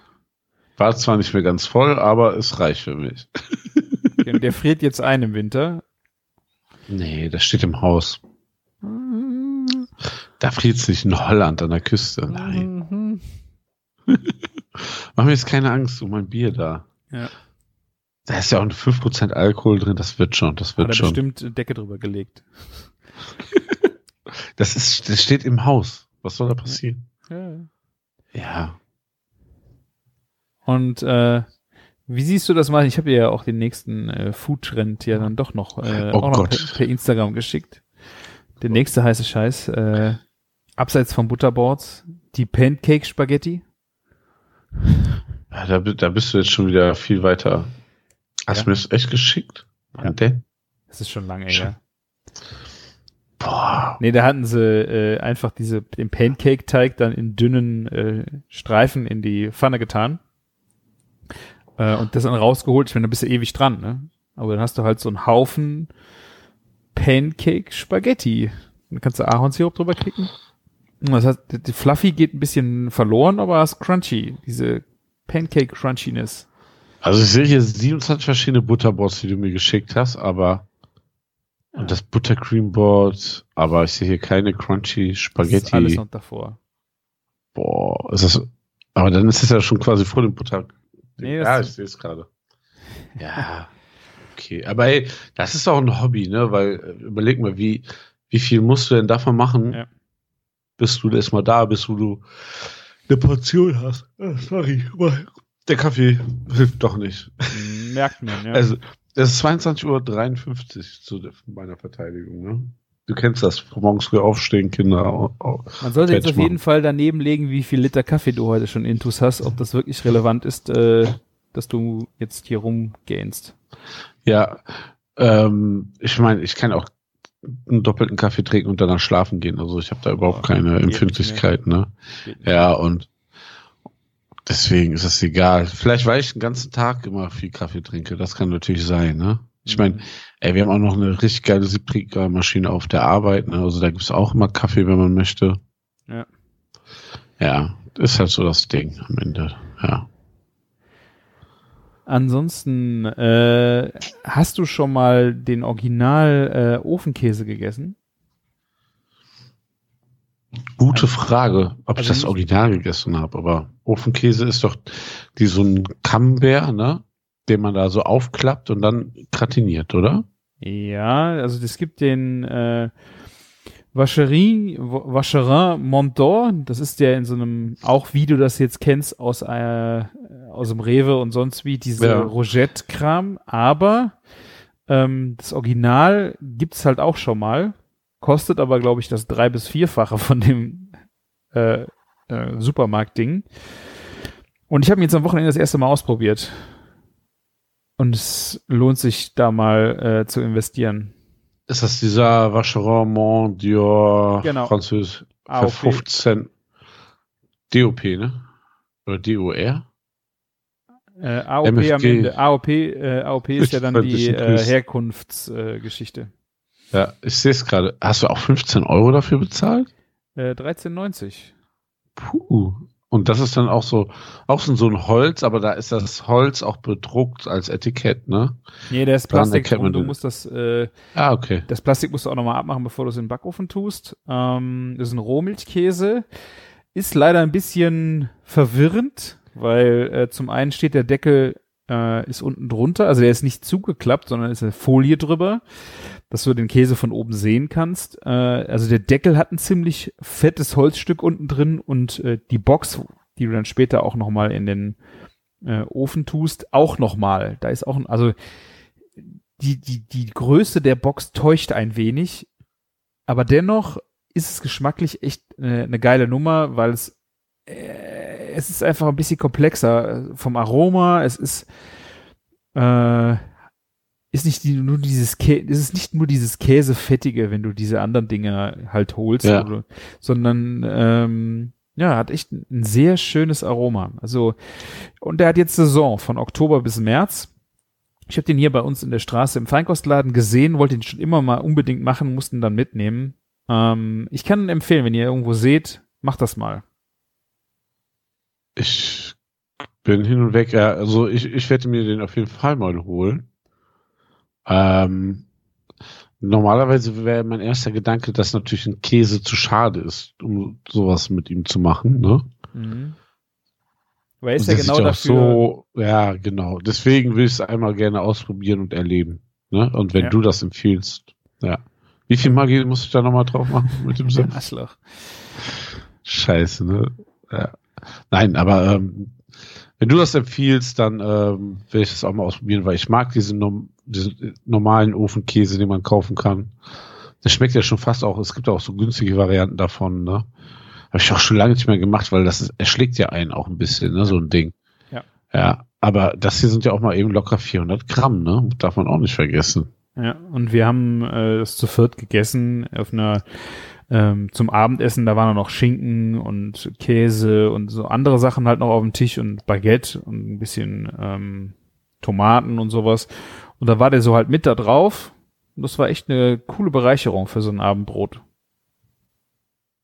War zwar nicht mehr ganz voll, aber es reicht für mich. Okay, der friert jetzt ein im Winter. Nee, das steht im Haus. Da friert es nicht in Holland an der Küste. Nein. Mhm. Mach mir jetzt keine Angst um mein Bier da. Ja. Da ist ja auch 5% Alkohol drin, das wird schon, das Hat wird er schon. bestimmt Decke drüber gelegt. Das ist, das steht im Haus. Was soll da passieren? Ja. Ja. Und äh, wie siehst du das mal? Ich habe ja auch den nächsten äh, Food-Trend ja dann doch noch, äh, Oh auch noch per, per Instagram geschickt. Der nächste heiße Scheiß, äh, abseits von Butterboards, die Pancake-Spaghetti. ja da, da bist du jetzt schon wieder viel weiter. Hast Ja. du mir das echt geschickt? Ja. denn? Das ist schon lange her. Boah. Nee, da hatten sie äh, einfach diese, den Pancake-Teig dann in dünnen äh, Streifen in die Pfanne getan. Äh, und das dann rausgeholt. Ich meine, da bist du ewig dran, ne? Aber dann hast du halt so einen Haufen Pancake-Spaghetti. Dann kannst du Ahornsirup drüber kicken. Und Das heißt, die- Fluffy geht ein bisschen verloren, aber ist crunchy. Diese Pancake-Crunchiness. Also ich sehe hier 27 verschiedene Butterboards, die du mir geschickt hast, aber und das Buttercream Board, aber ich sehe hier keine crunchy Das ist Spaghetti. alles noch davor. Boah, ist das, aber dann ist es ja schon quasi vor dem Butter. Nee, ja, ich sehe es gerade. Ja, okay. Aber ey, das ist auch ein Hobby, ne? Weil, äh, überleg mal, wie, wie viel musst du denn davon machen, Ja. bis du erstmal da bist, wo du eine Portion hast. Ah, sorry, aber der Kaffee hilft doch nicht. Merkt man, ja. Also, es ist 22.53 Uhr zu meiner Verteidigung, ne? Du kennst das, morgens früh aufstehen, Kinder. Man sollte jetzt auf jeden machen. Fall daneben legen, wie viel Liter Kaffee du heute schon intus hast, ob das wirklich relevant ist, äh, dass du jetzt hier rumgähnst. Ja, ähm, ich meine, ich kann auch einen doppelten Kaffee trinken und danach schlafen gehen. Also ich habe da überhaupt Ja, keine Empfindlichkeit, ne? Ja, und deswegen ist es egal. Vielleicht, weil ich den ganzen Tag immer viel Kaffee trinke. Das kann natürlich sein, ne? Ich meine, ey, wir haben auch noch eine richtig geile Siebträgermaschine auf der Arbeit, ne? Also da gibt's auch immer Kaffee, wenn man möchte. Ja. Ja, ist halt so das Ding am Ende. Ja. Ansonsten, äh, hast du schon mal den Original äh, Ofenkäse gegessen? Gute Frage, ob ich also das nicht- Original gegessen habe, aber Ofenkäse ist doch die so ein Camembert, ne? Den man da so aufklappt und dann gratiniert, oder? Ja, also es gibt den äh, Vacherie, Vacherin Mondor, das ist der in so einem, auch wie du das jetzt kennst, aus, äh, aus dem Rewe und sonst wie, diese Ja. Rogette-Kram, aber ähm, das Original gibt's halt auch schon mal, kostet aber, glaube ich, das drei- bis vierfache von dem äh, äh, Supermarkt-Ding. Und ich habe ihn jetzt am Wochenende das erste Mal ausprobiert. Und es lohnt sich da mal äh, zu investieren. Ist das dieser Vacherin Mont Dior Genau. Französisch für AOP. 15 DOP, ne? Oder DOR? Äh, AOP MFG. am Ende. AOP, äh, AOP ist ja dann die äh. Herkunftsgeschichte. Äh. Ja, ich sehe es gerade. Hast du auch 15 Euro dafür bezahlt? äh, 13,90. Puh. Und das ist dann auch so, auch so ein Holz, aber da ist das Holz auch bedruckt als Etikett, ne? Nee, der ist Plastik und du den. musst das, äh, Ah, okay. das Plastik musst du auch nochmal abmachen, bevor du es in den Backofen tust. Ähm, das ist ein Rohmilchkäse. Ist leider ein bisschen verwirrend, weil äh, zum einen steht der Deckel äh, ist unten drunter, also der ist nicht zugeklappt, sondern ist eine Folie drüber, dass du den Käse von oben sehen kannst. Äh, also der Deckel hat ein ziemlich fettes Holzstück unten drin und äh, die Box, die du dann später auch noch mal in den äh, Ofen tust, auch noch mal. Da ist auch, ein, also die die die Größe der Box täuscht ein wenig, aber dennoch ist es geschmacklich echt eine, eine geile Nummer, weil es äh, es ist einfach ein bisschen komplexer äh, vom Aroma. Es ist äh, ist nicht die, nur dieses Kä es ist nicht nur dieses Käsefettige, wenn du diese anderen Dinge halt holst, Ja. oder, sondern ähm, ja, hat echt ein, ein sehr schönes Aroma. Also und der hat jetzt Saison von Oktober bis März. Ich habe den hier bei uns in der Straße im Feinkostladen gesehen, wollte ihn schon immer mal unbedingt machen, mussten dann mitnehmen. Ähm, ich kann ihn empfehlen, wenn ihr irgendwo seht, macht das mal. Ich bin hin und weg. Ja, also ich, ich werde mir den auf jeden Fall mal holen. Ähm, normalerweise wäre mein erster Gedanke, dass natürlich ein Käse zu schade ist, um sowas mit ihm zu machen. Ne? Mhm. Weil ist ja genau dafür. So, ja, genau. Deswegen will ich es einmal gerne ausprobieren und erleben. Ne? Und wenn Ja. du das empfiehlst, ja. Wie viel Magie muss ich da nochmal drauf machen mit dem Senf? Arschloch. Scheiße, ne? Ja. Nein, aber ähm, wenn du das empfiehlst, dann ähm, will ich das auch mal ausprobieren, weil ich mag diesen, nom diesen normalen Ofenkäse, den man kaufen kann. Das schmeckt ja schon fast auch, es gibt auch so günstige Varianten davon, ne? Habe ich auch schon lange nicht mehr gemacht, weil das ist, erschlägt ja einen auch ein bisschen, ne, so ein Ding. Ja. Ja, aber das hier sind ja auch mal eben locker 400 Gramm, ne? Darf man auch nicht vergessen. Ja, und wir haben äh, das zu viert gegessen auf einer ähm, zum Abendessen, da waren noch Schinken und Käse und so andere Sachen halt noch auf dem Tisch und Baguette und ein bisschen ähm, Tomaten und sowas. Und da war der so halt mit da drauf. Und das war echt eine coole Bereicherung für so ein Abendbrot.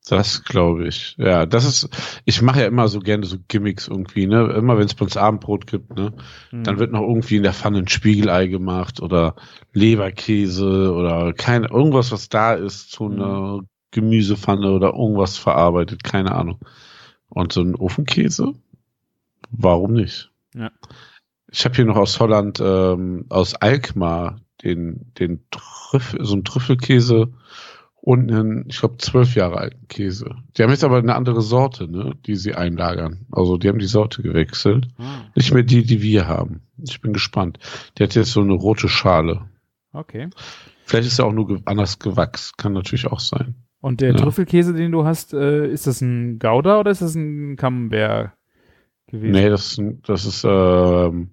Das glaube ich. Ja, das ist, ich mache ja immer so gerne so Gimmicks irgendwie, ne? Immer wenn es bei uns Abendbrot gibt, ne? Dann wird noch irgendwie in der Pfanne ein Spiegelei gemacht oder Leberkäse oder keine, irgendwas, was da ist, zu einer Gemüsepfanne oder irgendwas verarbeitet, keine Ahnung. Und so ein Ofenkäse? Warum nicht? Ja. Ich habe hier noch aus Holland, ähm, aus Alkmaar, den, den Trüffel, so ein Trüffelkäse und einen, ich glaube, zwölf Jahre alten Käse. Die haben jetzt aber eine andere Sorte, ne, die sie einlagern. Also die haben die Sorte gewechselt. Nicht mehr die, die wir haben. Ich bin gespannt. Die hat jetzt so eine rote Schale. Okay. Vielleicht ist er auch nur anders gewachsen. Kann natürlich auch sein. Und der Ja. Trüffelkäse, den du hast, äh, ist das ein Gouda oder ist das ein Camembert gewesen? Nee, das, das ist, ähm,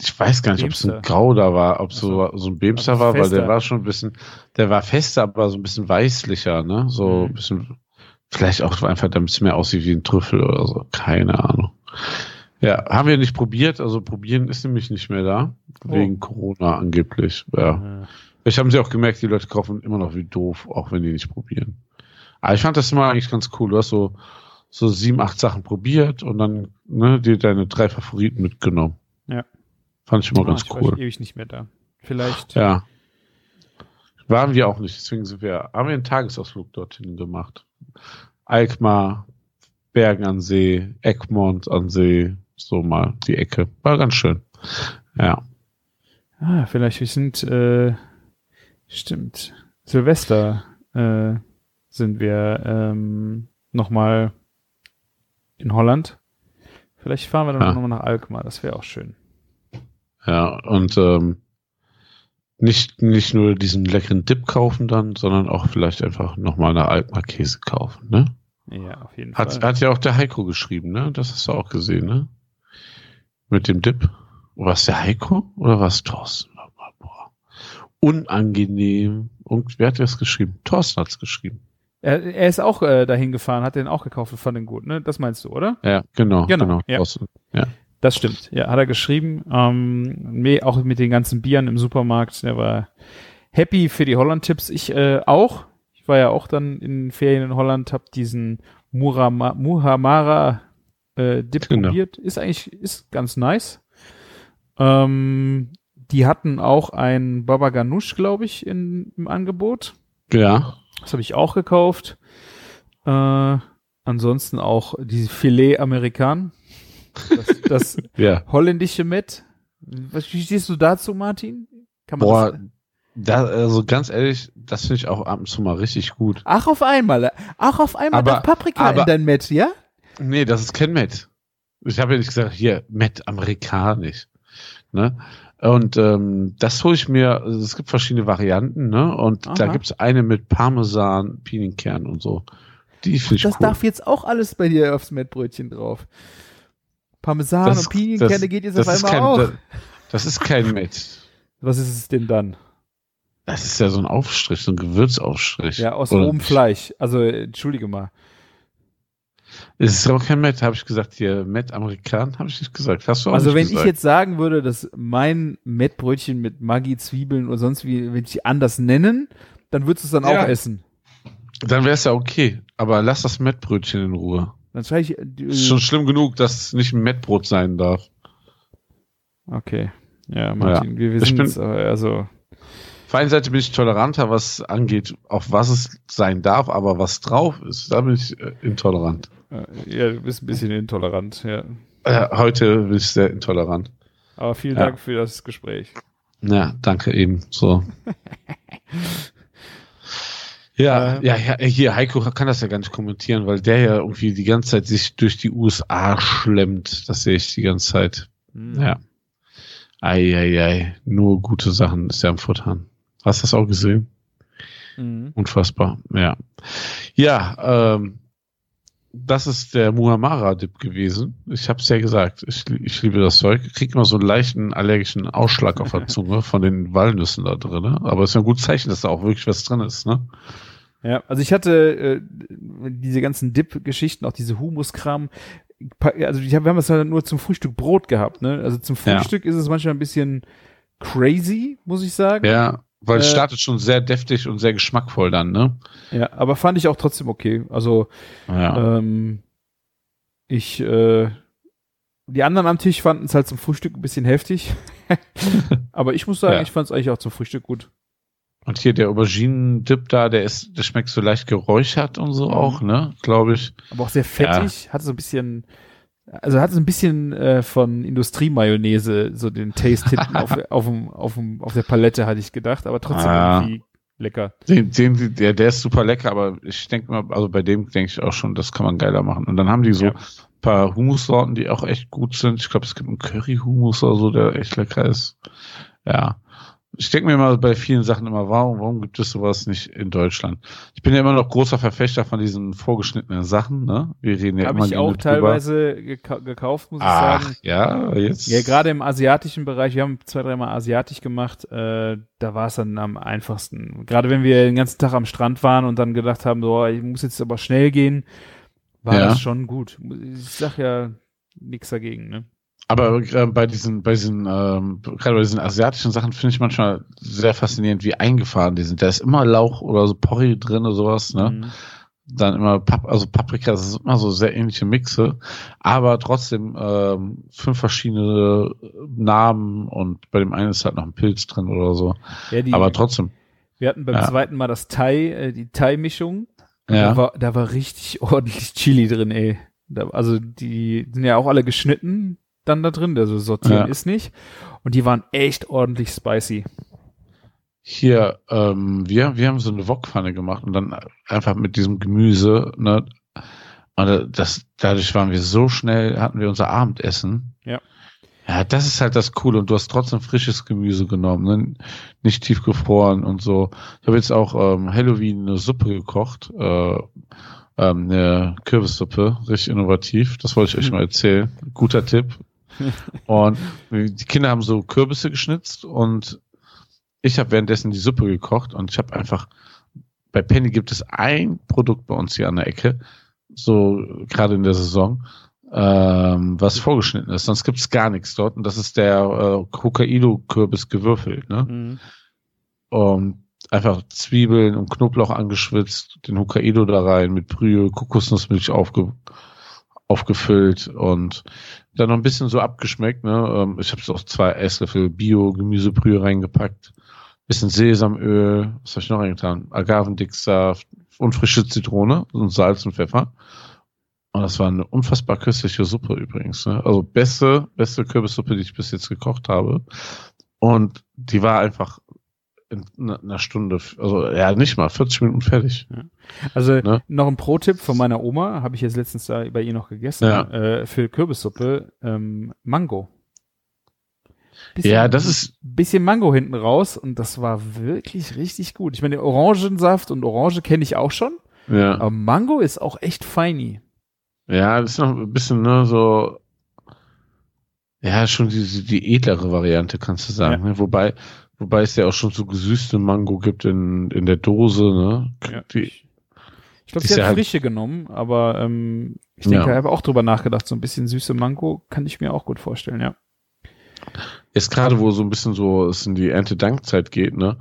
ich weiß gar nicht, ob es ein Beemster. Grauder war, ob so, so ein Beemster Also war, weil der fester. war schon ein bisschen, der war fester, aber so ein bisschen weißlicher, ne? So Mhm. ein bisschen, vielleicht auch einfach ein bisschen mehr aussieht wie ein Trüffel oder so. Keine Ahnung. Ja, haben wir nicht probiert, also probieren ist nämlich nicht mehr da. Oh. Wegen Corona angeblich. Ja. Äh, Vielleicht haben sie auch gemerkt, die Leute kaufen immer noch wie doof, auch wenn die nicht probieren. Aber ich fand das immer eigentlich ganz cool. Du hast so, so sieben, acht Sachen probiert und dann ne, dir deine drei Favoriten mitgenommen. Ja. Fand ich immer ah, ganz ich war cool. ewig nicht mehr da. Vielleicht. Ja. Waren wir auch nicht, deswegen sind wir, haben wir einen Tagesausflug dorthin gemacht. Alkmaar, Bergen an See, Egmont an See, so mal die Ecke. War ganz schön. Ja. Ah, vielleicht wir sind, äh, stimmt. Silvester äh, sind wir ähm, nochmal in Holland. Vielleicht fahren wir dann Ah. nochmal nach Alkmaar, das wäre auch schön. Ja, und ähm, nicht, nicht nur diesen leckeren Dip kaufen dann, sondern auch vielleicht einfach nochmal eine Alkmaar Käse kaufen, ne? Ja, auf jeden Hat, Fall. hat ja auch der Heiko geschrieben, ne? Das hast du auch gesehen, ne? Mit dem Dip. War es der Heiko oder war es Thorsten? Boah. Unangenehm. Und wer hat das geschrieben? Thorsten hat's geschrieben. Er, er ist auch äh, dahin gefahren, hat den auch gekauft und fand den gut, ne? Das meinst du, oder? Ja, genau. Genau, Genau, ja. Thorsten. Ja. Das stimmt. Ja, hat er geschrieben. Ähm, me- auch mit den ganzen Bieren im Supermarkt. Der war happy für die Holland-Tipps. Ich äh, auch. Ich war ja auch dann in Ferien in Holland, hab diesen Murama, Muhamara äh, Dip Genau. probiert. Ist eigentlich ist ganz nice. Ähm, die hatten auch ein Baba Ganoush, glaube ich, in, im Angebot. Ja. Das habe ich auch gekauft. Äh, ansonsten auch die Filet Amerikan. Das, das Ja. holländische Met. Was, wie stehst du dazu, Martin? Kann man Boah, das, da, also ganz ehrlich, das finde ich auch ab und zu mal richtig gut. ach, auf einmal. Ach, auf einmal Aber- das Paprika aber- in dein Met, ja? Nee, das ist kein Met. Ich habe ja nicht gesagt, hier, Met amerikanisch. Ne? Und ähm, das hole ich mir, also es gibt verschiedene Varianten, ne? Und da Aha. gibt's eine mit Parmesan, Pinienkern und so. Die finde ich Das cool. darf jetzt auch alles bei dir aufs Mettbrötchen drauf. Parmesan Das- und Pinienkerne das- geht jetzt auf einmal kein, auch. Das, das ist kein Met. Was ist es denn dann? Das ist ja so ein Aufstrich, so ein Gewürzaufstrich. Ja, aus nicht? Fleisch. Also, äh, entschuldige mal. Es ist auch kein Met, habe ich gesagt. Hier, Met Amerikan, habe ich nicht gesagt. Hast du auch Also wenn gesagt. ich jetzt sagen würde, dass mein Mettbrötchen mit Maggi, Zwiebeln oder sonst wie, wenn ich anders nennen, dann würdest du es dann Ja. auch essen. Dann wäre es ja okay. Aber lass das Mettbrötchen in Ruhe. Dann schreibe ich, äh, Ist schon schlimm genug, dass es nicht ein Mettbrot sein darf. okay. Ja, Martin, wir, wir sind jetzt, äh, also, Auf der einen Seite bin ich toleranter, was angeht, auf was es sein darf, aber was drauf ist, da bin ich äh, intolerant. Äh, Ja, du bist ein bisschen intolerant, ja. Äh, heute bin ich sehr intolerant. Aber vielen Ja. Dank für das Gespräch. Ja, danke eben. So. ja, Ähm. ja, ja, hier, Heiko kann das ja gar nicht kommentieren, weil der ja irgendwie die ganze Zeit sich durch die USA schlemmt. Das sehe ich die ganze Zeit. Hm. Ja. Eieiei, nur gute Sachen ist ja am Futtern. Hast du das auch gesehen? Mhm. Unfassbar, ja. Ja, ähm, das ist der Muhammara-Dip gewesen. Ich habe es ja gesagt, ich, ich liebe das Zeug. Ich krieg immer so einen leichten allergischen Ausschlag auf der Zunge von den Walnüssen da drin. Ne? Aber es ist ja ein gutes Zeichen, dass da auch wirklich was drin ist. Ne? Ja, also ich hatte äh, diese ganzen Dip-Geschichten, auch diese Humuskram. Also ich hab, wir haben das ja nur zum Frühstück Brot gehabt, ne? Also zum Ja. Frühstück ist es manchmal ein bisschen crazy, muss ich sagen. Ja, weil es Äh, startet schon sehr deftig und sehr geschmackvoll dann. Ne? Ja, aber fand ich auch trotzdem okay. Also Ja. ähm, ich, äh, die anderen am Tisch fanden es halt zum Frühstück ein bisschen heftig. aber ich muss sagen, Ja. ich fand es eigentlich auch zum Frühstück gut. Und hier der Auberginen-Dip da, der ist, der schmeckt so leicht geräuchert und so Mhm. auch, ne? Glaube ich. Aber auch sehr fettig, hatte so ein bisschen, also hatte so ein bisschen äh, von Industriemayonnaise, so den Taste hinten auf, auf, dem, auf, dem, auf der Palette, hatte ich gedacht, aber trotzdem Ah. irgendwie lecker. Den, den, der, der ist super lecker, aber ich denke mal, also bei dem denke ich auch schon, das kann man geiler machen. Und dann haben die so Ja. ein paar Humussorten, die auch echt gut sind. Ich glaube, es gibt einen Curry-Humus oder so, der echt lecker ist. Ja. Ich denke mir mal bei vielen Sachen immer, warum, warum gibt es sowas nicht in Deutschland? Ich bin ja immer noch großer Verfechter von diesen vorgeschnittenen Sachen, ne? Wir reden ja Habe immer ich auch teilweise gekau gekauft, muss ich Ach, sagen. ja, jetzt. Ja, gerade im asiatischen Bereich, wir haben zwei, dreimal asiatisch gemacht, äh, da war es dann am einfachsten. Gerade wenn wir den ganzen Tag am Strand waren und dann gedacht haben, so, ich muss jetzt aber schnell gehen, war Ja. das schon gut. Ich sag ja nichts dagegen, ne? Aber äh, bei diesen, bei diesen, ähm, gerade bei diesen asiatischen Sachen finde ich manchmal sehr faszinierend, wie eingefahren die sind. Da ist immer Lauch oder so Porree drin oder sowas, ne? Mhm. Dann immer Pap also Paprika, das ist immer so sehr ähnliche Mixe, aber trotzdem ähm, fünf verschiedene Namen und bei dem einen ist halt noch ein Pilz drin oder so. Ja, die, aber trotzdem, Wir hatten beim Ja. zweiten Mal das Thai, äh, die Thai-Mischung. Ja. Da war, da war richtig ordentlich Chili drin, ey. Da, also die sind ja auch alle geschnitten dann da drin, also sortieren Ja. ist nicht. Und die waren echt ordentlich spicy. Hier, ähm, wir, wir haben so eine Wokpfanne gemacht und dann einfach mit diesem Gemüse, ne? Und das, dadurch waren wir so schnell, hatten wir unser Abendessen. Ja. Ja, das ist halt das Coole und du hast trotzdem frisches Gemüse genommen, ne? nicht tiefgefroren und so. Ich habe jetzt auch ähm, Halloween eine Suppe gekocht, äh, ähm, eine Kürbissuppe, richtig innovativ. Das wollte ich euch mal erzählen. Guter Tipp. Und die Kinder haben so Kürbisse geschnitzt und ich habe währenddessen die Suppe gekocht und ich habe einfach, bei Penny gibt es ein Produkt bei uns hier an der Ecke, so gerade in der Saison, ähm, was vorgeschnitten ist. Sonst gibt es gar nichts dort und das ist der äh, Hokkaido-Kürbis gewürfelt. Ne? Mhm. Und einfach Zwiebeln und Knoblauch angeschwitzt, den Hokkaido da rein mit Brühe, Kokosnussmilch aufge aufgefüllt und dann noch ein bisschen so abgeschmeckt. Ne? Ähm, Ich habe so auch zwei Esslöffel Bio-Gemüsebrühe reingepackt, bisschen Sesamöl, was habe ich noch reingetan? Agavendicksaft und frische Zitrone und Salz und Pfeffer. Und das war eine unfassbar köstliche Suppe übrigens. Ne? Also beste, beste Kürbissuppe, die ich bis jetzt gekocht habe. Und die war einfach in einer Stunde, also ja nicht mal, 40 Minuten fertig. Also Ne? noch ein Pro-Tipp von meiner Oma, habe ich jetzt letztens da bei ihr noch gegessen, Ja. äh, für Kürbissuppe, ähm, Mango. Bisschen, Ja, das ist, bisschen Mango hinten raus und das war wirklich richtig gut. Ich meine, Orangensaft und Orange kenne ich auch schon, ja, aber Mango ist auch echt feini. ja, das ist noch ein bisschen, ne, so, ja, schon die, die edlere Variante, kannst du sagen. Ne? Wobei, wobei es ja auch schon so gesüßte Mango gibt in, in der Dose, ne? Ja. Die, Ich glaube, ist sie hat ja halt- frische genommen, aber ähm, ich denke, Ja. ich habe auch drüber nachgedacht, so ein bisschen süße Mango kann ich mir auch gut vorstellen, ja. Jetzt gerade, wo so ein bisschen so es in die Erntedankzeit geht, ne?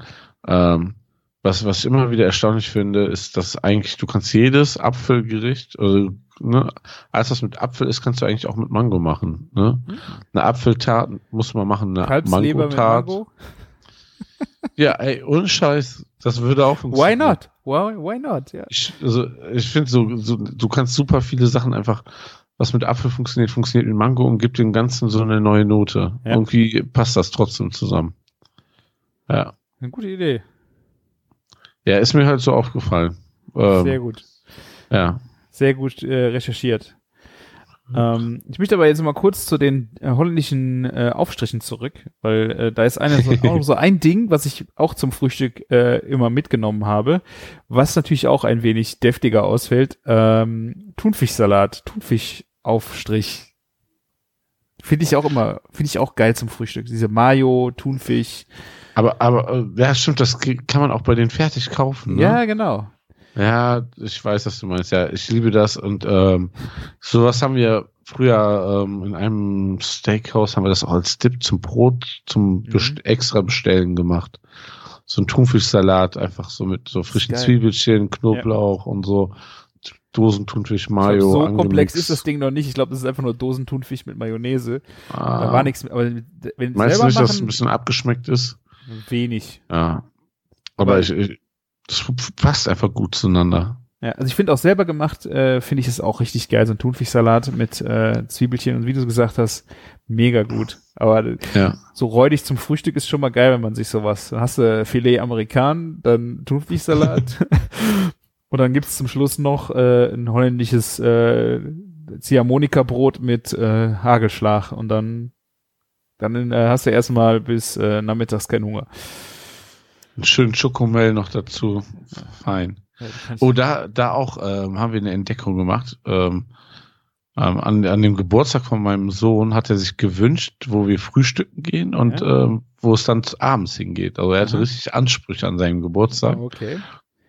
Ähm, was, was ich immer wieder erstaunlich finde, ist, dass eigentlich, du kannst jedes Apfelgericht, also, ne, alles was mit Apfel ist, kannst du eigentlich auch mit Mango machen, ne? Eine Apfeltart muss man machen, eine Mango-Tart. Mango. Ja, ey, ohne Scheiß, das würde auch funktionieren. Why not? why, why not? Ja. Ich, also, ich finde so, so, du kannst super viele Sachen einfach, was mit Apfel funktioniert, funktioniert mit Mango und gibt dem Ganzen so eine neue Note. Ja. Irgendwie passt das trotzdem zusammen. Ja. Eine gute Idee. Ja, ist mir halt so aufgefallen. Ähm, Sehr gut. Ja. Sehr gut äh, recherchiert. Ähm, ich möchte aber jetzt mal kurz zu den äh, holländischen äh, Aufstrichen zurück, weil äh, da ist eine so, auch so ein Ding, was ich auch zum Frühstück äh, immer mitgenommen habe, was natürlich auch ein wenig deftiger ausfällt. Ähm, Thunfischsalat, Thunfischaufstrich. Finde ich auch immer, finde ich auch geil zum Frühstück. Diese Mayo, Thunfisch. Aber, aber, äh, ja, stimmt, das kann man auch bei den fertig kaufen. Ne? Ja, genau. Ja, ich weiß, was du meinst. Ja, ich liebe das und ähm, sowas haben wir früher ähm, in einem Steakhouse haben wir das auch als Dip zum Brot zum Mhm. extra bestellen gemacht. So ein Thunfischsalat einfach so mit so frischen geil. Zwiebelchen, Knoblauch und so Dosen Thunfisch Ich Mayo. glaub, so angemixt. komplex ist das Ding noch nicht. Ich glaube, das ist einfach nur Dosentunfisch mit Mayonnaise. Ah, Da war nichts, mit- aber wenn Meinst du nicht, dass es ein machen, bisschen abgeschmeckt ist? wenig. Ja. Aber ich, ich das passt einfach gut zueinander. Ja, also ich finde auch selber gemacht, äh, finde ich es auch richtig geil, so ein Thunfischsalat mit äh, Zwiebelchen und wie du gesagt hast, mega gut. Aber Ja. so räudig zum Frühstück ist schon mal geil, wenn man sich sowas. Dann hast du Filet Amerikan, dann Thunfischsalat und dann gibt's zum Schluss noch äh, ein holländisches äh, Ziehharmonika-Brot mit äh, Hagelschlag und dann dann äh, hast du erstmal bis äh, nachmittags keinen Hunger. Einen schönen Schokomel noch dazu. Fein. Ja, Oh, da, da auch ähm, haben wir eine Entdeckung gemacht. Ähm, ähm, an, an dem Geburtstag von meinem Sohn hat er sich gewünscht, wo wir frühstücken gehen und ähm, wo es dann abends hingeht. Also er hatte Aha. richtig Ansprüche an seinem Geburtstag. okay.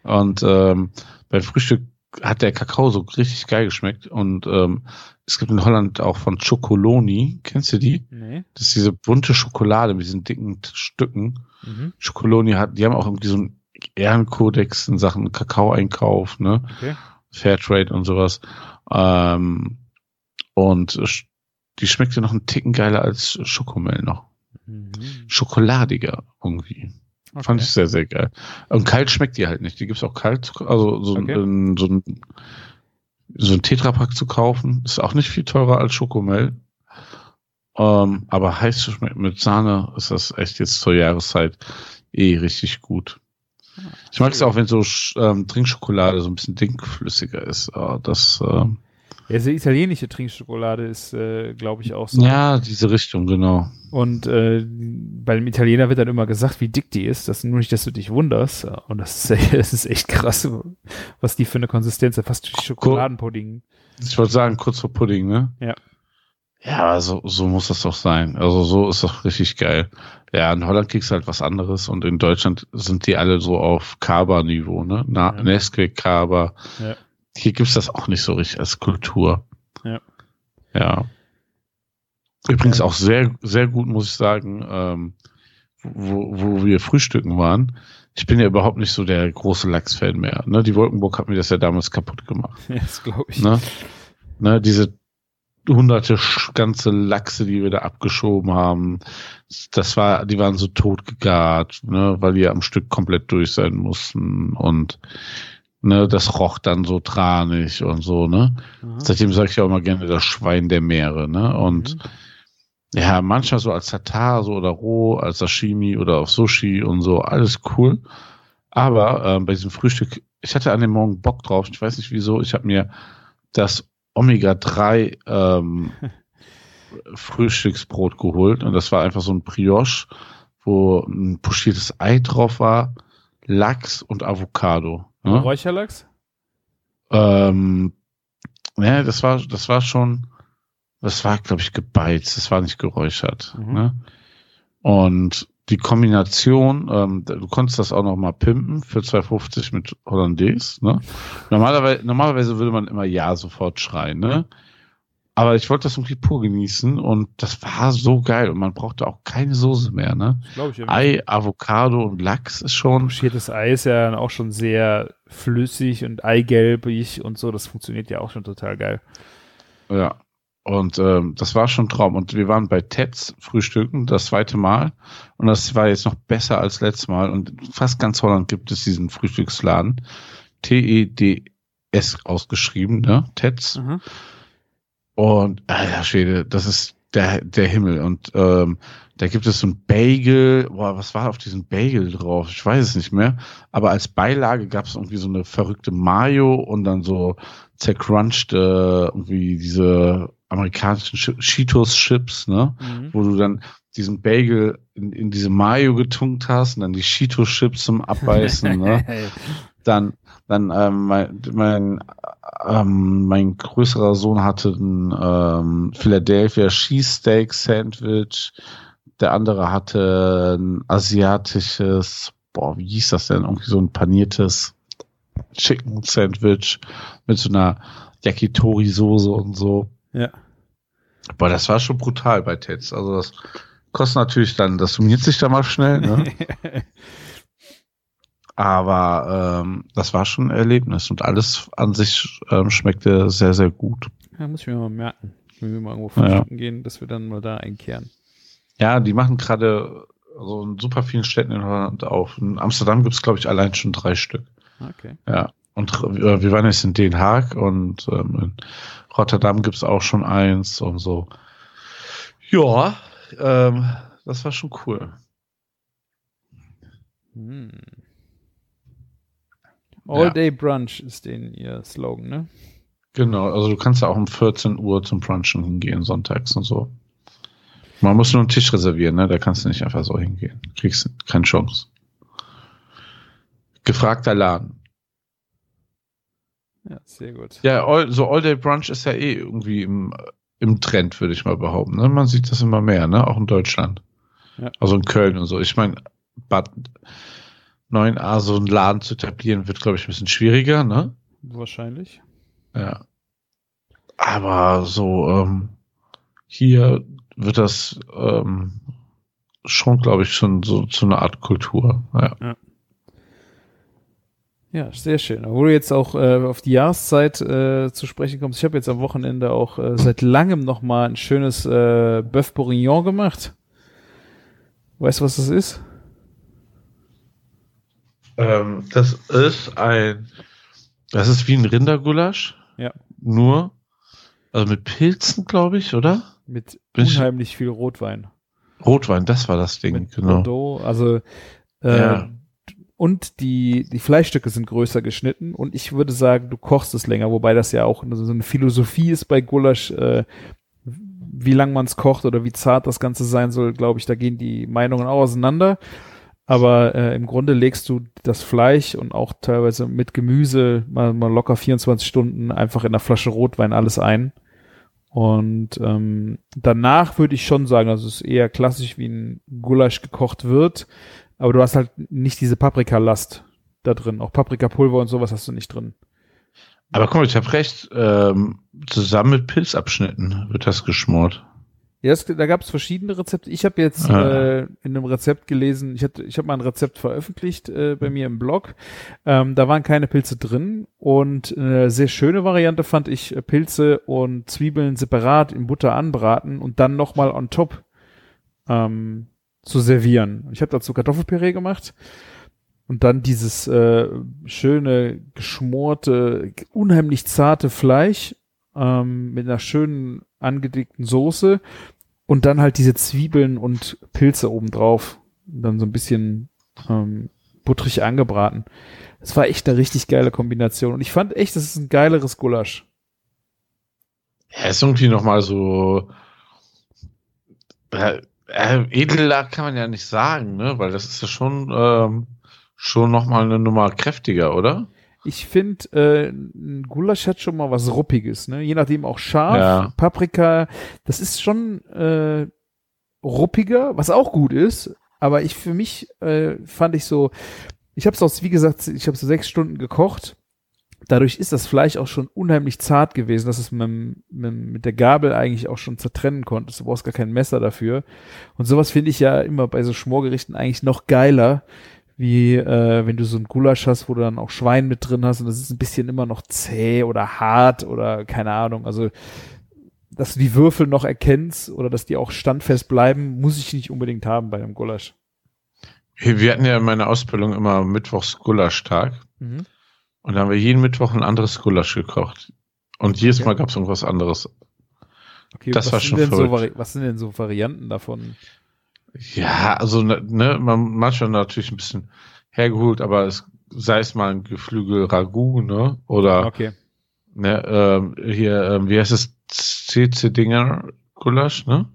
Und ähm, beim Frühstück hat der Kakao so richtig geil geschmeckt. Und ähm, es gibt in Holland auch von Chocoloni. Kennst du die? Nee. Das ist diese bunte Schokolade mit diesen dicken Stücken. Mhm. Chocoloni hat, die haben auch irgendwie so einen Ehrenkodex in Sachen Kakaoeinkauf, ne? Okay. Fairtrade und sowas. Ähm, und die schmeckt ja noch einen Ticken geiler als Schokomel noch. Mhm. Schokoladiger irgendwie. Fand ich sehr, sehr geil. Und kalt schmeckt die halt nicht. Die gibt's auch kalt, also so, Okay. ein, so ein so ein Tetrapack zu kaufen. Ist auch nicht viel teurer als Schokomel. Ähm, aber heiß zu schmecken mit Sahne ist das echt jetzt zur Jahreszeit eh richtig gut. Ich mag es auch, wenn so ähm, Trinkschokolade so ein bisschen dickflüssiger ist. Ah, das, ähm, Ja, diese italienische Trinkschokolade ist, äh, glaube ich, auch so. ja, diese Richtung, genau. Und äh, bei dem Italiener wird dann immer gesagt, wie dick die ist. Das nur nicht, dass du dich wunderst. Und das ist, das ist echt krass, was die für eine Konsistenz hat. Fast Schokoladenpudding. Ich wollte sagen, kurz vor Pudding, ne? Ja. Ja, aber so, so muss das doch sein. Also so ist doch richtig geil. Ja, in Holland kriegst du halt was anderes und in Deutschland sind die alle so auf Kaba-Niveau, ne? Na, Ja. Nesquik, Kaba. Ja. Hier gibt's das auch nicht so richtig als Kultur. Ja. Ja. Übrigens auch sehr, sehr gut, muss ich sagen, ähm, wo, wo wir frühstücken waren. Ich bin ja überhaupt nicht so der große Lachs-Fan mehr. Ne? Die Wolkenburg hat mir das ja damals kaputt gemacht. Ja, das glaube ich. Ne? Ne, diese hunderte ganze Lachse, die wir da abgeschoben haben, das war, die waren so tot gegart, ne, weil die am Stück komplett durch sein mussten und ne, das roch dann so tranig und so, ne. Aha. Seitdem sage ich auch immer gerne das Schwein der Meere, ne. Und Mhm. ja, manchmal so als Tatar so oder roh, als Sashimi oder auf Sushi und so, alles cool. Aber ähm, bei diesem Frühstück, ich hatte an dem Morgen Bock drauf, ich weiß nicht wieso, ich habe mir das Omega-3 ähm, Frühstücksbrot geholt und das war einfach so ein Brioche, wo ein pochiertes Ei drauf war, Lachs und Avocado. Ne? Räucherlachs? Ähm, ne, das war, das war schon, das war, glaube ich, gebeizt, das war nicht geräuchert. Mhm. Ne? Und die Kombination, ähm, du konntest das auch noch mal pimpen für 2,50 mit Hollandaise. Ne? Normalerweise, normalerweise würde man immer Ja sofort schreien. Ne? Aber ich wollte das irgendwie pur genießen und das war so geil und man brauchte auch keine Soße mehr. Ne? Glaube ich. Ei, Avocado und Lachs ist schon Pochiertes Ei ist ja auch schon sehr flüssig und eigelbig und so. Das funktioniert ja auch schon total geil. Ja. Und ähm, das war schon ein Traum. Und wir waren bei Teds frühstücken, das zweite Mal. Und das war jetzt noch besser als letztes Mal. Und fast ganz Holland gibt es diesen Frühstücksladen. T-E-D-S ausgeschrieben, ne? Teds. Mhm. Und, alter Schwede, das ist der, der Himmel. Und ähm, da gibt es so ein Bagel. Boah, was war auf diesem Bagel drauf? Ich weiß es nicht mehr. Aber als Beilage gab es irgendwie so eine verrückte Mayo und dann so zercrunched irgendwie diese amerikanischen Cheetos-Chips, ne? Mhm. Wo du dann diesen Bagel in, in diese Mayo getunkt hast und dann die Cheetos-Chips zum Abbeißen, ne? Dann, dann ähm, mein, mein, ähm, mein größerer Sohn hatte ein ähm, Philadelphia Cheesesteak Sandwich. Der andere hatte ein asiatisches, boah, wie hieß das denn? Irgendwie so ein paniertes Chicken Sandwich mit so einer Yakitori-Soße und so. Ja. Boah, das war schon brutal bei Tets. Also das kostet natürlich dann, das summiert sich da mal schnell, ne? Aber ähm, das war schon ein Erlebnis und alles an sich ähm, schmeckte sehr, sehr gut. ja, muss ich mir mal merken. Wenn wir mal irgendwo Ja. frühstücken gehen, dass wir dann mal da einkehren. Ja, die machen gerade so in super vielen Städten in Holland auf. In Amsterdam gibt's glaube ich, allein schon drei Stück. Okay. Ja. Und äh, wir waren jetzt in Den Haag und ähm, in Rotterdam gibt's auch schon eins und so. Ja, ähm, das war schon cool. Hm. All Ja. Day Brunch ist den ihr Slogan, ne? Genau, also du kannst ja auch um 14 Uhr zum Brunchen hingehen, sonntags und so. Man muss nur einen Tisch reservieren, ne? Da kannst du nicht einfach so hingehen. Kriegst keine Chance. Gefragter Laden. Ja, sehr gut. Ja, all, so All Day Brunch ist ja eh irgendwie im, im Trend, würde ich mal behaupten. Ne? Man sieht das immer mehr, ne? Auch in Deutschland. Ja. Also in Köln und so. Ich meine, Bad 9a so einen Laden zu etablieren, wird, glaube ich, ein bisschen schwieriger, ne? Wahrscheinlich. Ja. Aber so, ähm, hier wird das ähm, schon, glaube ich, schon so zu einer Art Kultur. Ja. Ja, sehr schön. Wo du jetzt auch äh, auf die Jahreszeit äh, zu sprechen kommst, ich habe jetzt am Wochenende auch äh, seit langem noch mal ein schönes äh, Bœuf Bourguignon gemacht. Weißt du, was das ist? Ähm, das ist ein, das ist wie ein Rindergulasch. Ja. Nur, also mit Pilzen, glaube ich, oder? Mit Bin ich- unheimlich viel Rotwein. Rotwein, das war das Ding, Mit genau. Bordeaux, also äh, Ja. Und die, die Fleischstücke sind größer geschnitten und ich würde sagen, du kochst es länger, wobei das ja auch so eine Philosophie ist bei Gulasch, äh, wie lang man es kocht oder wie zart das Ganze sein soll, glaube ich, da gehen die Meinungen auch auseinander. Aber äh, im Grunde legst du das Fleisch und auch teilweise mit Gemüse mal, mal locker 24 Stunden einfach in einer Flasche Rotwein alles ein. Und ähm, danach würde ich schon sagen, also es ist eher klassisch, wie ein Gulasch gekocht wird, aber du hast halt nicht diese Paprikalast da drin. Auch Paprikapulver und sowas hast du nicht drin. Aber guck mal, ich habe recht, ähm, zusammen mit Pilzabschnitten wird das geschmort. Ja, das, da gab es verschiedene Rezepte. Ich habe jetzt Ah. äh, in einem Rezept gelesen, ich hatte, ich habe mal ein Rezept veröffentlicht äh, bei mir im Blog. Ähm, da waren keine Pilze drin und eine sehr schöne Variante fand ich äh, Pilze und Zwiebeln separat in Butter anbraten und dann nochmal on top ähm, zu servieren. Ich habe dazu Kartoffelpüree gemacht und dann dieses äh, schöne geschmorte, unheimlich zarte Fleisch ähm, mit einer schönen angedickten Soße und dann halt diese Zwiebeln und Pilze obendrauf. Und dann so ein bisschen ähm, butterig angebraten. Das war echt eine richtig geile Kombination. Und ich fand echt, das ist ein geileres Gulasch. Ja, ist irgendwie nochmal so, äh, edeler kann man ja nicht sagen, ne? Weil das ist ja schon, ähm, schon nochmal eine Nummer kräftiger, oder? Ich finde, äh, ein Gulasch hat schon mal was Ruppiges, ne? Je nachdem auch scharf, Ja. Paprika, das ist schon äh, ruppiger, was auch gut ist. Aber ich für mich äh, fand ich so, ich habe es aus, wie gesagt, ich habe so sechs Stunden gekocht. Dadurch ist das Fleisch auch schon unheimlich zart gewesen, dass es mit, mit, mit der Gabel eigentlich auch schon zertrennen konntest. Du brauchst gar kein Messer dafür. Und sowas finde ich ja immer bei so Schmorgerichten eigentlich noch geiler, wie äh, wenn du so ein Gulasch hast, wo du dann auch Schwein mit drin hast und das ist ein bisschen immer noch zäh oder hart oder keine Ahnung. Also dass du die Würfel noch erkennst oder dass die auch standfest bleiben, muss ich nicht unbedingt haben bei einem Gulasch. Wir hatten ja in meiner Ausbildung immer Mittwochs Gulaschtag. Mhm. Und da haben wir jeden Mittwoch ein anderes Gulasch gekocht. Und jedes. Mal gab es irgendwas anderes. Okay, Das was war sind schon denn so, verrückt. Vari was sind denn so Varianten davon? Ja, also ne, ne, man manchmal natürlich ein bisschen hergeholt, aber es sei es mal ein Geflügel Ragout, ne? Oder Okay. ne, ähm, hier, ähm, wie heißt es? CC Dinger Gulasch, ne?